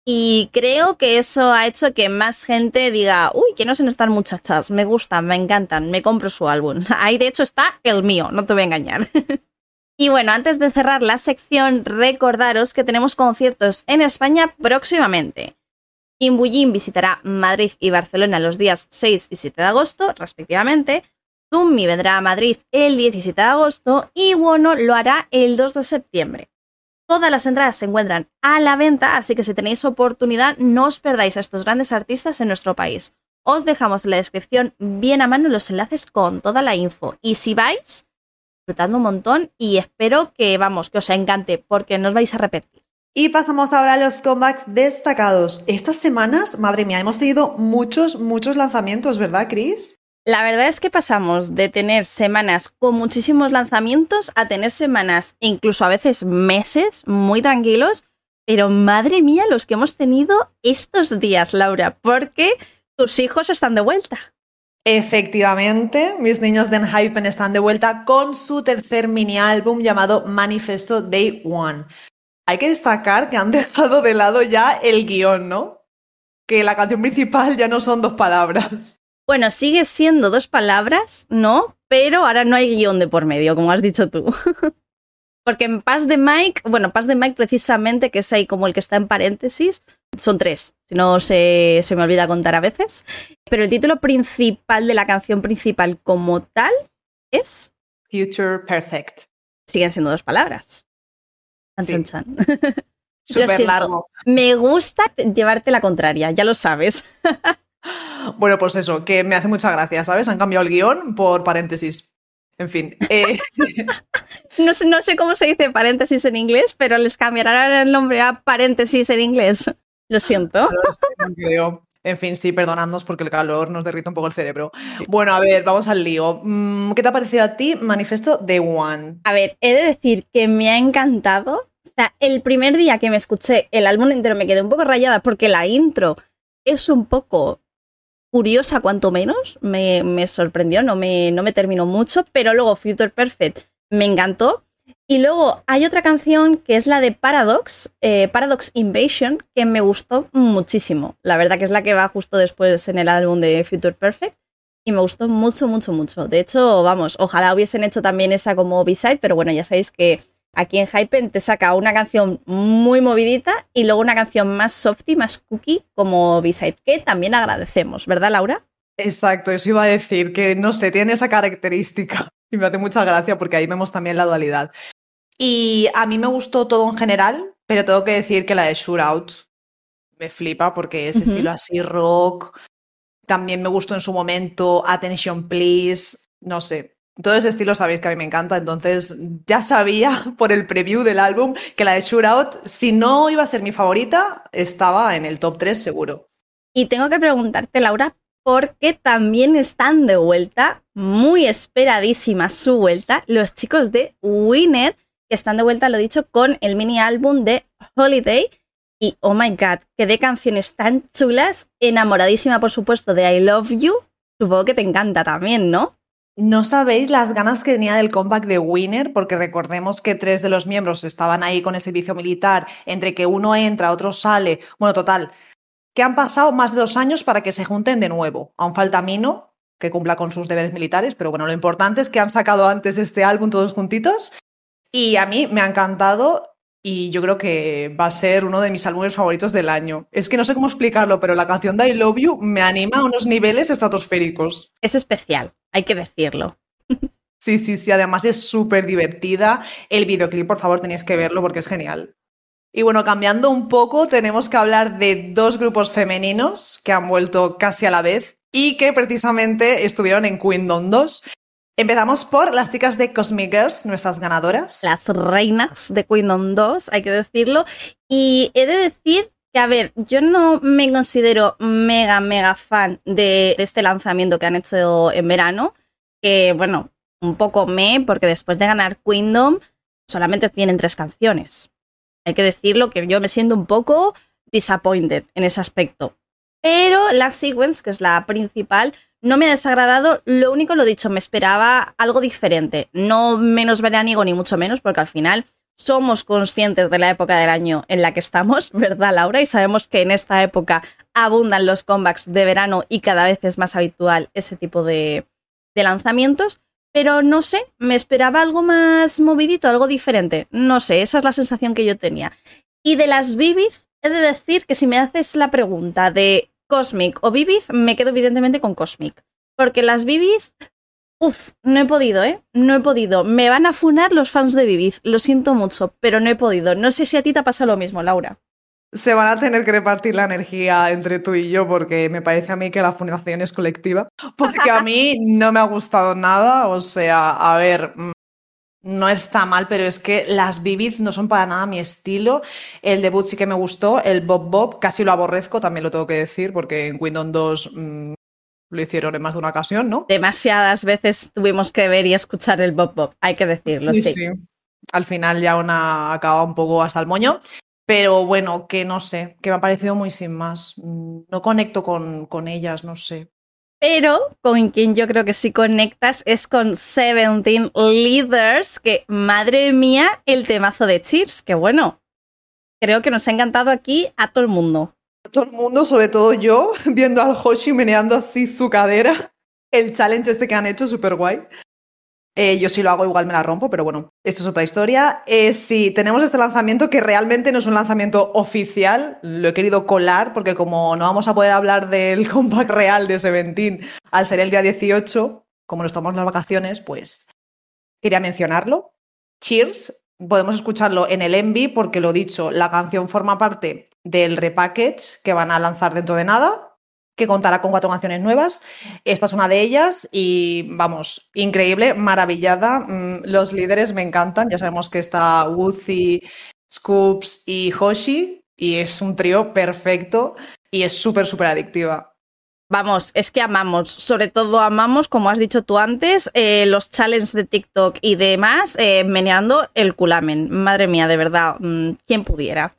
Y creo que eso ha hecho que más gente diga, uy, que no son estas muchachas, me gustan, me encantan, me compro su álbum. Ahí de hecho está el mío, no te voy a engañar. y bueno, antes de cerrar la sección, recordaros que tenemos conciertos en España próximamente. Imbuyin visitará Madrid y Barcelona los días 6 y 7 de agosto, respectivamente. Zummi vendrá a Madrid el 17 de agosto y Wono lo hará el 2 de septiembre. Todas las entradas se encuentran a la venta, así que si tenéis oportunidad, no os perdáis a estos grandes artistas en nuestro país. Os dejamos en la descripción bien a mano los enlaces con toda la info. Y si vais, disfrutando un montón y espero que, vamos, que os encante, porque no os vais a repetir. Y pasamos ahora a los comebacks destacados. Estas semanas, madre mía, hemos tenido muchos, muchos lanzamientos, ¿verdad, Chris? La verdad es que pasamos de tener semanas con muchísimos lanzamientos a tener semanas, incluso a veces meses, muy tranquilos. Pero madre mía, los que hemos tenido estos días, Laura, porque tus hijos están de vuelta. Efectivamente, mis niños de Hypen están de vuelta con su tercer mini álbum llamado Manifesto Day One. Hay que destacar que han dejado de lado ya el guion, ¿no? Que la canción principal ya no son dos palabras. Bueno, sigue siendo dos palabras, ¿no? Pero ahora no hay guion de por medio, como has dicho tú. Porque en Paz de Mike, bueno, Paz de Mike precisamente, que es ahí como el que está en paréntesis, son tres, si no se, se me olvida contar a veces. Pero el título principal de la canción principal como tal es... Future Perfect. Siguen siendo dos palabras. Súper largo. Me gusta llevarte la contraria, ya lo sabes. bueno, pues eso, que me hace mucha gracia, ¿sabes? Han cambiado el guion por paréntesis. En fin. Eh, no, sé, no sé cómo se dice paréntesis en inglés, pero les cambiarán el nombre a paréntesis en inglés. Lo siento. No creo. En fin, sí, perdonadnos porque el calor nos derrita un poco el cerebro. Bueno, a ver, vamos al lío. Mm, ¿Qué te ha parecido a ti Manifesto de One? A ver, he de decir que me ha encantado. O sea, el primer día que me escuché el álbum entero me quedé un poco rayada porque la intro es un poco curiosa, cuanto menos. Me, sorprendió, no me, no me terminó mucho, pero luego Future Perfect me encantó. Y luego hay otra canción que es la de Paradox, eh, Paradox Invasion, que me gustó muchísimo. La verdad que es la que va justo después en el álbum de Future Perfect. Y me gustó mucho, mucho, mucho. De hecho, vamos, ojalá hubiesen hecho también esa como B-side, pero bueno, ya sabéis que aquí en Hypen te saca una canción muy movidita y luego una canción más softy, más cookie como B-side, que también agradecemos, ¿verdad, Laura? Exacto, eso iba a decir que no sé, tiene esa característica. Y me hace mucha gracia porque ahí vemos también la dualidad. Y a mí me gustó todo en general, pero tengo que decir que la de Shootout me flipa porque es estilo así rock. También me gustó en su momento Attention Please, no sé. Todo ese estilo sabéis que a mí me encanta, entonces ya sabía por el preview del álbum que la de Shootout, si no iba a ser mi favorita, estaba en el top 3 seguro. Y tengo que preguntarte, Laura, ¿por qué también están de vuelta, muy esperadísima su vuelta, los chicos de Winner que están de vuelta, lo dicho, con el mini álbum de Holiday. Y oh my god, que de canciones tan chulas. Enamoradísima, por supuesto, de I Love You. Supongo que te encanta también, ¿no? No sabéis las ganas que tenía del comeback de Winner, porque recordemos que tres de los miembros estaban ahí con el servicio militar, entre que uno entra, otro sale. Bueno, total, que han pasado más de dos años para que se junten de nuevo. Aún falta Mino, que cumpla con sus deberes militares, pero bueno, lo importante es que han sacado antes este álbum todos juntitos y a mí me ha encantado y yo creo que va a ser uno de mis álbumes favoritos del año. Es que no sé cómo explicarlo, pero la canción de I Love You me anima a unos niveles estratosféricos. Es especial, hay que decirlo. Sí, sí, sí, además es súper divertida. El videoclip, por favor, tenéis que verlo porque es genial. Y bueno, cambiando un poco, tenemos que hablar de dos grupos femeninos que han vuelto casi a la vez y que precisamente estuvieron en Queendom 2. Empezamos por las chicas de Cosmic Girls, nuestras ganadoras. Las reinas de Queendom 2, hay que decirlo. Y he de decir que, a ver, yo no me considero mega, mega fan de, este lanzamiento que han hecho en verano. Que, bueno, un poco me, porque después de ganar Queendom solamente tienen tres canciones. Hay que decirlo que yo me siento un poco disappointed en ese aspecto. Pero la sequence, que es la principal, no me ha desagradado, lo único lo dicho, me esperaba algo diferente, no menos veraniego ni mucho menos, porque al final somos conscientes de la época del año en la que estamos, ¿verdad, Laura? Y sabemos que en esta época abundan los comebacks de verano y cada vez es más habitual ese tipo de, de lanzamientos. Pero no sé, me esperaba algo más movidito, algo diferente. No sé, esa es la sensación que yo tenía. Y de las Vivid, he de decir que si me haces la pregunta de Cosmic o Vivid, me quedo evidentemente con Cosmic. Porque las Vivid, uff, no he podido, ¿eh? No he podido. Me van a funar los fans de Vivid, lo siento mucho, pero no he podido. No sé si a ti te pasa lo mismo, Laura. Se van a tener que repartir la energía entre tú y yo porque me parece a mí que la fundación es colectiva. Porque a mí no me ha gustado nada. O sea, a ver, no está mal, pero es que las Vivid no son para nada mi estilo. El debut sí que me gustó, el Bob Bob casi lo aborrezco, también lo tengo que decir, porque en Windows 2 mm, lo hicieron en más de una ocasión, ¿no? Demasiadas veces tuvimos que ver y escuchar el Bob Bob, hay que decirlo, sí. sí. Al final ya una acaba un poco hasta el moño. Pero bueno, que no sé, que me ha parecido muy sin más. Mm, no conecto con, con ellas, no sé. Pero con quien yo creo que sí conectas es con Seventeen Leaders, que madre mía, el temazo de Cheers, que bueno, creo que nos ha encantado aquí a todo el mundo. A todo el mundo, sobre todo yo, viendo al Hoshi meneando así su cadera. El challenge este que han hecho, súper guay. Eh, yo si lo hago igual me la rompo, pero bueno, esto es otra historia. Eh, sí, tenemos este lanzamiento que realmente no es un lanzamiento oficial, lo he querido colar porque como no vamos a poder hablar del compact real de Seventeen al ser el día 18, como nos tomamos las vacaciones, pues quería mencionarlo. Cheers, podemos escucharlo en el Envy porque lo dicho, la canción forma parte del repackage que van a lanzar dentro de nada, que contará con cuatro canciones nuevas. Esta es una de ellas y vamos, increíble, maravillada. Mm, los líderes me encantan. Ya sabemos que está Woozy, Scoops y Hoshi y es un trío perfecto. y es súper, súper adictiva. Vamos, es que amamos, sobre todo amamos, como has dicho tú antes, eh, los challenges de TikTok y demás, eh, meneando el culamen. Madre mía, de verdad, mm, ¿quién pudiera?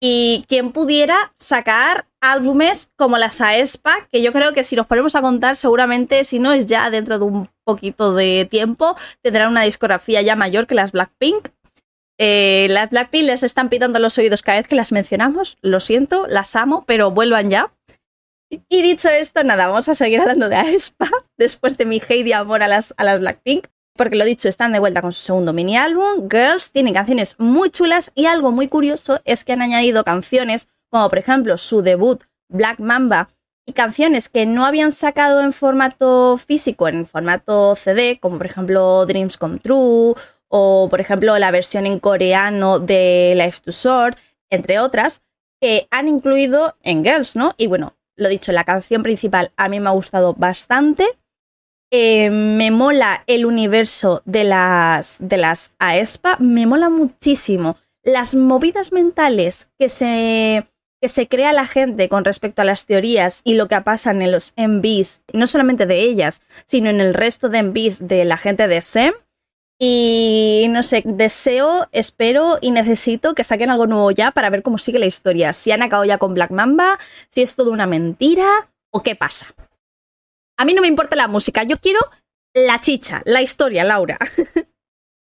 Y quien pudiera sacar álbumes como las Aespa, que yo creo que si nos ponemos a contar, seguramente, si no es ya dentro de un poquito de tiempo, tendrán una discografía ya mayor que las Blackpink. Eh, las Blackpink les están pitando los oídos cada vez que las mencionamos, lo siento, las amo, pero vuelvan ya. Y dicho esto, nada, vamos a seguir hablando de Aespa después de mi hate amor a las, a las Blackpink. Porque lo dicho, están de vuelta con su segundo mini álbum, Girls, tienen canciones muy chulas y algo muy curioso es que han añadido canciones como por ejemplo su debut Black Mamba y canciones que no habían sacado en formato físico, en formato CD, como por ejemplo Dreams Come True o por ejemplo la versión en coreano de Life to Sword, entre otras, que han incluido en Girls, ¿no? Y bueno, lo dicho, la canción principal a mí me ha gustado bastante. Eh, me mola el universo de las, de las AESPA, me mola muchísimo. Las movidas mentales que se, que se crea la gente con respecto a las teorías y lo que pasa en los MVs, no solamente de ellas, sino en el resto de MVs de la gente de SEM. Y no sé, deseo, espero y necesito que saquen algo nuevo ya para ver cómo sigue la historia. Si han acabado ya con Black Mamba, si es todo una mentira o qué pasa. A mí no me importa la música, yo quiero la chicha, la historia, Laura.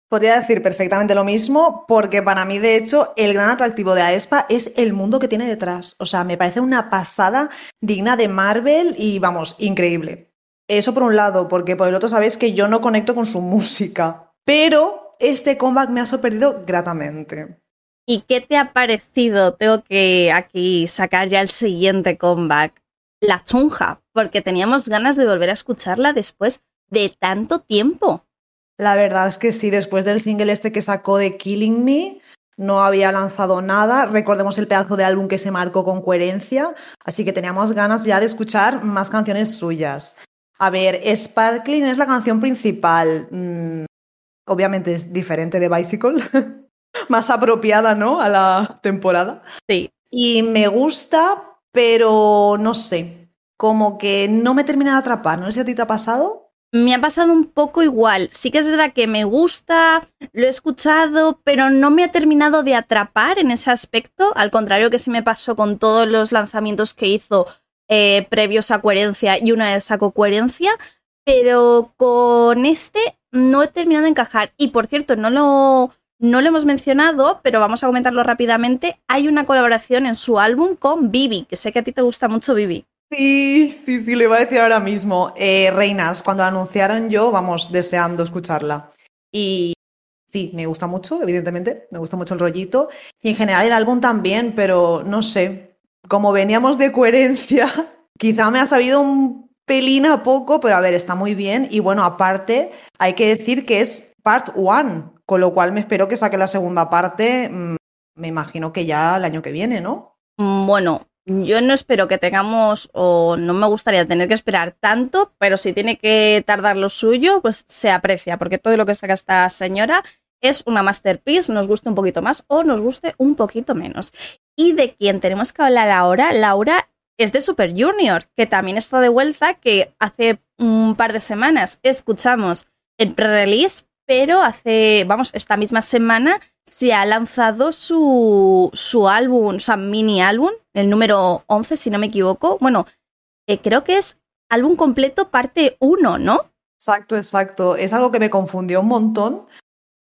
Podría decir perfectamente lo mismo, porque para mí, de hecho, el gran atractivo de Aespa es el mundo que tiene detrás. O sea, me parece una pasada digna de Marvel y, vamos, increíble. Eso por un lado, porque por el otro sabéis que yo no conecto con su música. Pero este comeback me ha sorprendido gratamente. ¿Y qué te ha parecido? Tengo que aquí sacar ya el siguiente comeback. La chunja, porque teníamos ganas de volver a escucharla después de tanto tiempo. La verdad es que sí, después del single este que sacó de Killing Me, no había lanzado nada. Recordemos el pedazo de álbum que se marcó con coherencia, así que teníamos ganas ya de escuchar más canciones suyas. A ver, Sparkling es la canción principal. Mm, obviamente es diferente de Bicycle, más apropiada, ¿no? A la temporada. Sí. Y me gusta, pero no sé, como que no me termina de atrapar. No sé si a ti te ha pasado. Me ha pasado un poco igual. Sí que es verdad que me gusta, lo he escuchado, pero no me ha terminado de atrapar en ese aspecto. Al contrario que sí me pasó con todos los lanzamientos que hizo eh, previos a coherencia y una vez sacó coherencia. Pero con este no he terminado de encajar. Y por cierto, no lo, no lo hemos mencionado, pero vamos a comentarlo rápidamente. Hay una colaboración en su álbum con Bibi, que sé que a ti te gusta mucho Bibi. Sí, sí, sí, le iba a decir ahora mismo. Eh, Reinas, cuando la anunciaron yo, vamos, deseando escucharla. Y sí, me gusta mucho, evidentemente, me gusta mucho el rollito. Y en general el álbum también, pero no sé, como veníamos de coherencia, quizá me ha sabido un pelín a poco, pero a ver, está muy bien. Y bueno, aparte, hay que decir que es part one, con lo cual me espero que saque la segunda parte, mm, me imagino que ya el año que viene, ¿no? Bueno, yo no espero que tengamos, o no me gustaría tener que esperar tanto, pero si tiene que tardar lo suyo, pues se aprecia, porque todo lo que saca esta señora es una masterpiece, nos guste un poquito más o nos guste un poquito menos. Y de quien tenemos que hablar ahora, Laura, es de Super Junior, que también está de vuelta, que hace un par de semanas escuchamos el pre-release, pero hace, vamos, esta misma semana se ha lanzado su, su álbum, o sea, mini álbum, el número 11, si no me equivoco. Bueno, eh, creo que es álbum completo parte 1, ¿no? Exacto, exacto. Es algo que me confundió un montón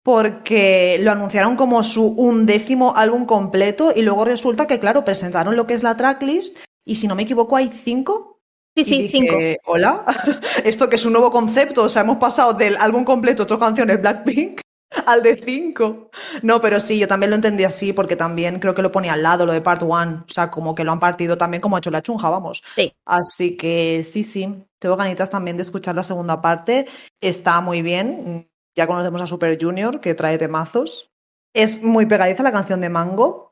porque lo anunciaron como su undécimo álbum completo y luego resulta que, claro, presentaron lo que es la tracklist y si no me equivoco hay cinco. Sí, sí, cinco. Hola, esto que es un nuevo concepto, o sea, hemos pasado del álbum completo, ocho canciones Blackpink, al de 5. No, pero sí, yo también lo entendí así porque también creo que lo ponía al lado, lo de Part 1. O sea, como que lo han partido también como ha hecho la chunja, vamos. Sí. Así que sí, sí. Tengo ganitas también de escuchar la segunda parte. Está muy bien. Ya conocemos a Super Junior, que trae temazos. Es muy pegadiza la canción de Mango.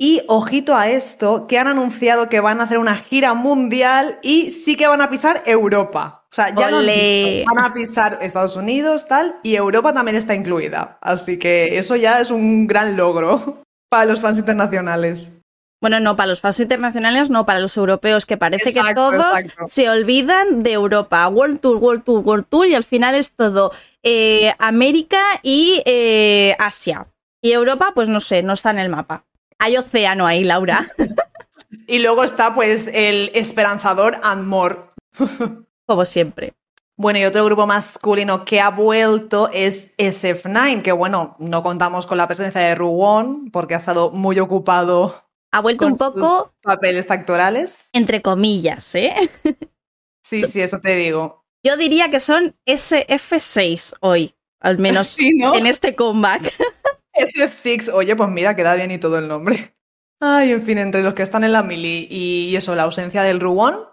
Y ojito a esto, que han anunciado que van a hacer una gira mundial y sí que van a pisar Europa. O sea, ya no van a pisar Estados Unidos, tal, y Europa también está incluida. Así que eso ya es un gran logro para los fans internacionales. Bueno, no, para los fans internacionales, no, para los europeos, que parece que todos se olvidan de Europa. World Tour, World Tour, World Tour, y al final es todo eh, América y eh, Asia. Y Europa, pues no sé, no está en el mapa. Hay océano ahí, Laura. y luego está, pues, el esperanzador and more. Como siempre. Bueno, y otro grupo masculino que ha vuelto es SF9, que bueno, no contamos con la presencia de Ruwon porque ha estado muy ocupado. Ha vuelto un poco. papeles actorales. Entre comillas, ¿eh? Sí, sí, eso te digo. Yo diría que son SF6 hoy, al menos en este comeback. SF6, oye, pues mira, queda bien y todo el nombre. Ay, en fin, entre los que están en la mili y eso, la ausencia del Ruwon,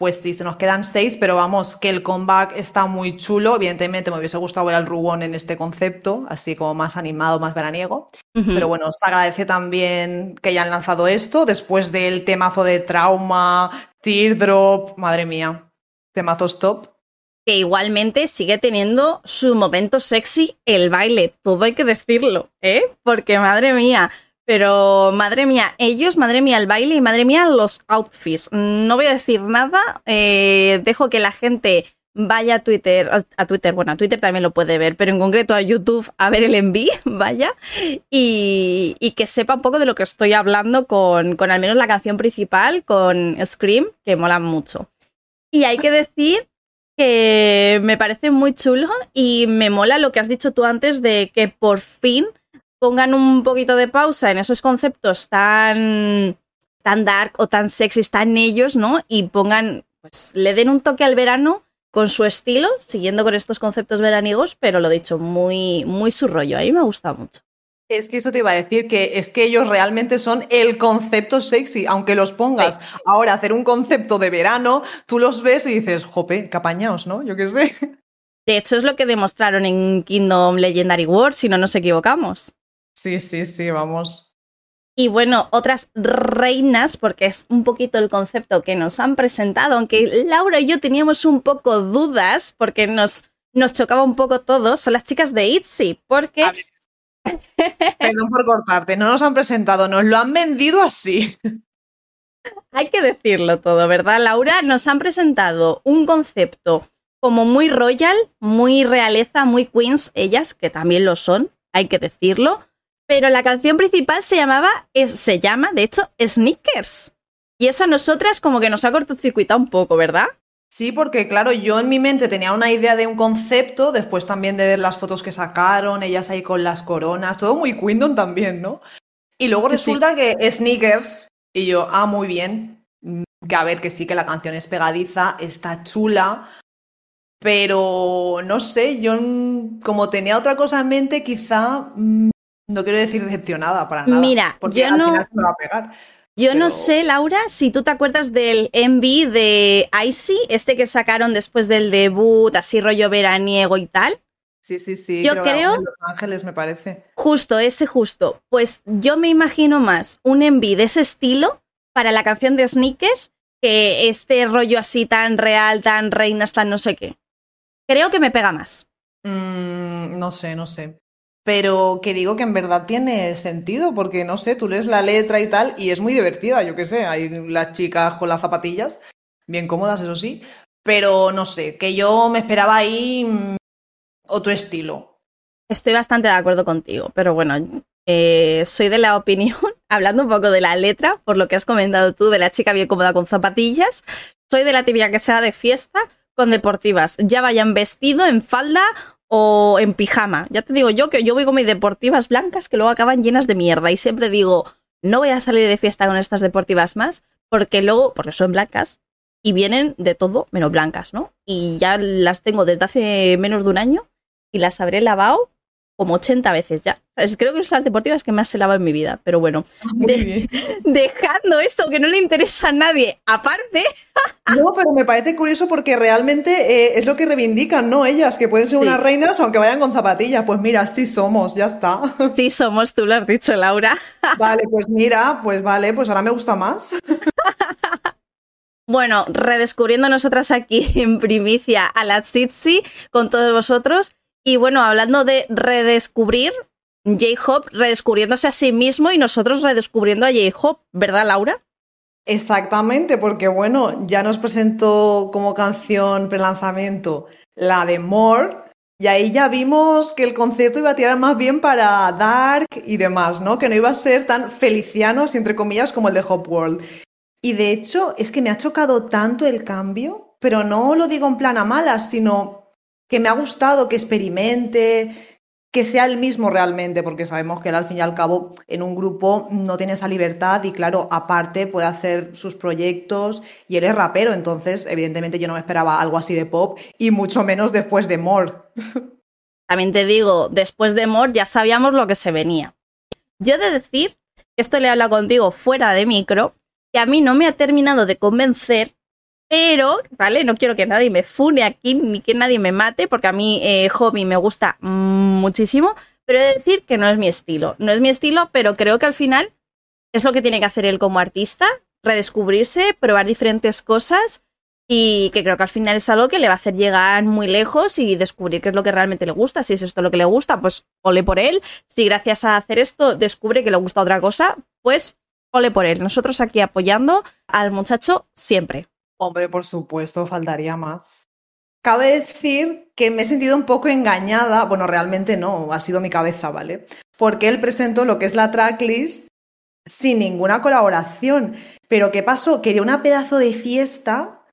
pues sí, se nos quedan seis, pero vamos, que el comeback está muy chulo. Evidentemente me hubiese gustado ver al Rubón en este concepto, así como más animado, más veraniego. Pero bueno, se agradece también que hayan lanzado esto después del temazo de trauma, teardrop, madre mía, temazos top. Que igualmente sigue teniendo su momento sexy el baile, todo hay que decirlo, ¿eh? Porque madre mía, pero madre mía, ellos, madre mía, el baile y madre mía, los outfits. No voy a decir nada, eh, dejo que la gente vaya a Twitter, a Twitter, bueno, a Twitter también lo puede ver, pero en concreto a YouTube a ver el envío, vaya, y, que sepa un poco de lo que estoy hablando con, con al menos la canción principal, con Scream, que mola mucho. Y hay que decir que me parece muy chulo y me mola lo que has dicho tú antes de que por fin pongan un poquito de pausa en esos conceptos tan, tan dark o tan sexy, tan ellos, ¿no? Y pongan, pues le den un toque al verano con su estilo, siguiendo con estos conceptos veraniegos, pero lo dicho, muy, muy su rollo. A mí me ha gustado mucho. Es que eso te iba a decir, que es que ellos realmente son el concepto sexy, aunque los pongas ahora a hacer un concepto de verano, tú los ves y dices, jope, capañaos, ¿no? Yo qué sé. De hecho, es lo que demostraron en Kingdom Legendary Wars, si no nos equivocamos. Sí, sí, sí, vamos. Y bueno, otras reinas, porque es un poquito el concepto que nos han presentado, aunque Laura y yo teníamos un poco dudas, porque nos, nos chocaba un poco todo, son las chicas de ITZY, porque... Perdón por cortarte, no nos han presentado, nos lo han vendido así. Hay que decirlo todo, ¿verdad, Laura? Nos han presentado un concepto como muy royal, muy realeza, muy queens, ellas, que también lo son, hay que decirlo, pero la canción principal se llamaba, se llama, de hecho, Sneakers. Y eso a nosotras como que nos ha cortocircuitado un poco, ¿verdad? Sí, porque claro, yo en mi mente tenía una idea de un concepto, después también de ver las fotos que sacaron, ellas ahí con las coronas, todo muy Quindon también, ¿no? Y luego resulta que sneakers, y yo, ah, muy bien, mm, que a ver, que sí, que la canción es pegadiza, está chula, pero no sé, yo como tenía otra cosa en mente, quizá mm, no quiero decir decepcionada para nada. Mira, porque yo no, me va a pegar. Yo no sé, Laura, si tú te acuerdas del MV de Icy, este que sacaron después del debut, así rollo veraniego y tal. Sí, sí, sí. Yo creo. Los Ángeles, me parece. Justo, ese justo. Pues yo me imagino más un MV de ese estilo para la canción de Sneakers que este rollo así tan real, tan reinas, tan no sé qué. Creo que me pega más. Mm, no sé, no sé pero que digo que en verdad tiene sentido, porque no sé, tú lees la letra y tal, y es muy divertida, yo qué sé, hay las chicas con las zapatillas, bien cómodas, eso sí, pero no sé, que yo me esperaba ahí mm, otro estilo. Estoy bastante de acuerdo contigo, pero bueno, eh, soy de la opinión, hablando un poco de la letra, por lo que has comentado tú, de la chica bien cómoda con zapatillas, soy de la tibia que sea de fiesta con deportivas, ya vayan vestido en falda o en pijama. Ya te digo yo que yo voy con mis deportivas blancas que luego acaban llenas de mierda y siempre digo, no voy a salir de fiesta con estas deportivas más porque luego, porque son blancas y vienen de todo menos blancas, ¿no? Y ya las tengo desde hace menos de un año y las habré lavado como 80 veces ya. Creo que son las deportivas que más se lava en mi vida. Pero bueno, dejando esto que no le interesa a nadie, aparte. No, pero me parece curioso porque realmente eh, es lo que reivindican, ¿no? Ellas, que pueden ser unas reinas aunque vayan con zapatillas. Pues mira, sí somos, ya está. Sí somos, tú lo has dicho, Laura. Vale, pues mira, pues vale, pues ahora me gusta más. Bueno, redescubriendo nosotras aquí en primicia a la Tsitsi con todos vosotros. Y bueno, hablando de redescubrir, J-Hope redescubriéndose a sí mismo y nosotros redescubriendo a J-Hope, ¿verdad, Laura? Exactamente, porque bueno, ya nos presentó como canción prelanzamiento la de More, y ahí ya vimos que el concepto iba a tirar más bien para Dark y demás, ¿no? Que no iba a ser tan feliciano, entre comillas, como el de Hop World. Y de hecho, es que me ha chocado tanto el cambio, pero no lo digo en plan a malas, sino que me ha gustado que experimente, que sea el mismo realmente, porque sabemos que él al fin y al cabo en un grupo no tiene esa libertad y claro, aparte puede hacer sus proyectos y él es rapero, entonces evidentemente yo no me esperaba algo así de pop y mucho menos después de More. También te digo, después de More ya sabíamos lo que se venía. Yo he de decir, esto le habla contigo fuera de micro, que a mí no me ha terminado de convencer pero, ¿vale? No quiero que nadie me fune aquí ni que nadie me mate, porque a mí eh, Hobby me gusta muchísimo, pero he de decir que no es mi estilo. No es mi estilo, pero creo que al final es lo que tiene que hacer él como artista, redescubrirse, probar diferentes cosas y que creo que al final es algo que le va a hacer llegar muy lejos y descubrir qué es lo que realmente le gusta. Si es esto lo que le gusta, pues ole por él. Si gracias a hacer esto descubre que le gusta otra cosa, pues ole por él. Nosotros aquí apoyando al muchacho siempre. Hombre, por supuesto, faltaría más. Cabe decir que me he sentido un poco engañada, bueno, realmente no, ha sido mi cabeza, ¿vale? Porque él presentó lo que es la tracklist sin ninguna colaboración. Pero ¿qué pasó? Que dio una pedazo de fiesta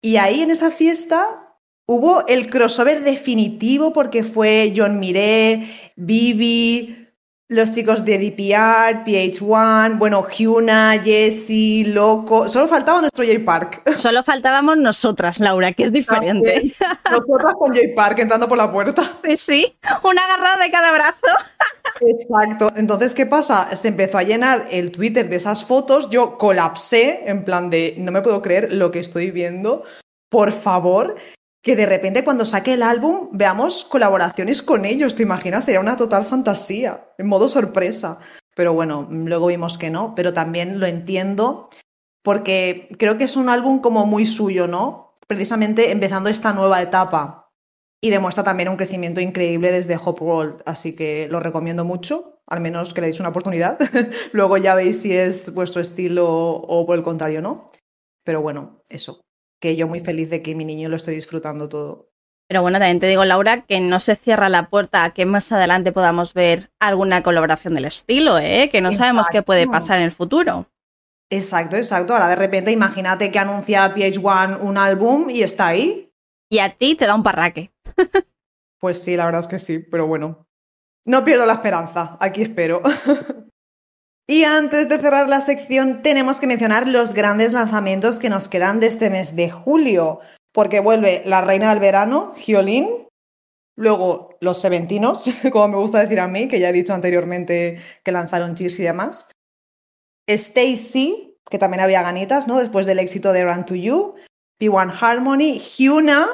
y ahí en esa fiesta hubo el crossover definitivo porque fue John Miré, Bibi, los chicos de DPR, PH1, bueno, Hyuna, Jessie, Loco. Solo faltaba nuestro J Park. Solo faltábamos nosotras, Laura, que es diferente. Nosotras con J Park entrando por la puerta. Sí, sí, una agarrada de cada brazo. Exacto. Entonces, ¿qué pasa? Se empezó a llenar el Twitter de esas fotos. Yo colapsé en plan de no me puedo creer lo que estoy viendo. Por favor, que de repente cuando saque el álbum veamos colaboraciones con ellos, ¿te imaginas? Sería una total fantasía, en modo sorpresa. Pero bueno, luego vimos que no, pero también lo entiendo porque creo que es un álbum como muy suyo, ¿no? Precisamente empezando esta nueva etapa y demuestra también un crecimiento increíble desde Hop World, así que lo recomiendo mucho, al menos que le deis una oportunidad. luego ya veis si es vuestro estilo o por el contrario, ¿no? Pero bueno, eso que yo muy feliz de que mi niño lo esté disfrutando todo. Pero bueno, también te digo, Laura, que no se cierra la puerta a que más adelante podamos ver alguna colaboración del estilo, ¿eh? que no sabemos qué puede pasar en el futuro. Exacto, exacto. Ahora de repente imagínate que anuncia PH1 un álbum y está ahí. Y a ti te da un parraque. pues sí, la verdad es que sí, pero bueno. No pierdo la esperanza, aquí espero. Y antes de cerrar la sección, tenemos que mencionar los grandes lanzamientos que nos quedan de este mes de julio, porque vuelve La Reina del Verano, Giolín, luego Los Seventinos, como me gusta decir a mí, que ya he dicho anteriormente que lanzaron Cheers y demás, Stacy, que también había ganitas, ¿no? Después del éxito de Run to You, P1 Harmony, Hyuna,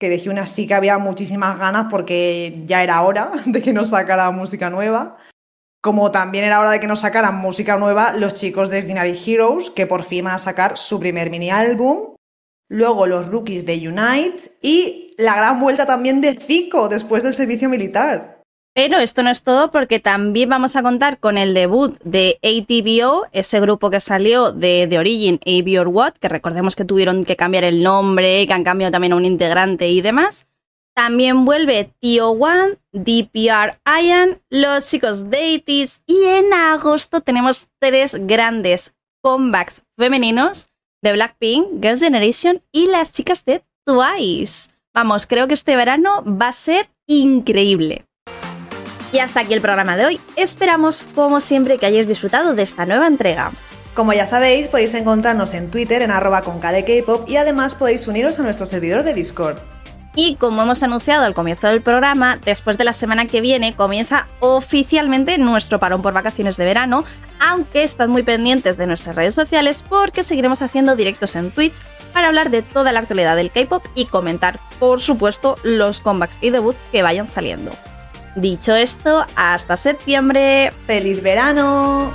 que de Hyuna sí que había muchísimas ganas porque ya era hora de que nos sacara música nueva como también era hora de que nos sacaran música nueva los chicos de Ordinary Heroes, que por fin van a sacar su primer mini álbum. Luego los rookies de Unite y la gran vuelta también de Zico después del servicio militar. Pero esto no es todo porque también vamos a contar con el debut de ATBO, ese grupo que salió de The Origin, AB or What, que recordemos que tuvieron que cambiar el nombre, que han cambiado también a un integrante y demás. También vuelve Tio One, DPR Ian, los chicos Deities y en agosto tenemos tres grandes comebacks femeninos de Blackpink, Girls' Generation y las chicas de Twice. Vamos, creo que este verano va a ser increíble. Y hasta aquí el programa de hoy. Esperamos, como siempre, que hayáis disfrutado de esta nueva entrega. Como ya sabéis, podéis encontrarnos en Twitter en arroba con y además podéis uniros a nuestro servidor de Discord. Y como hemos anunciado al comienzo del programa, después de la semana que viene comienza oficialmente nuestro parón por vacaciones de verano, aunque estad muy pendientes de nuestras redes sociales porque seguiremos haciendo directos en Twitch para hablar de toda la actualidad del K-pop y comentar, por supuesto, los comebacks y debuts que vayan saliendo. Dicho esto, hasta septiembre. ¡Feliz verano!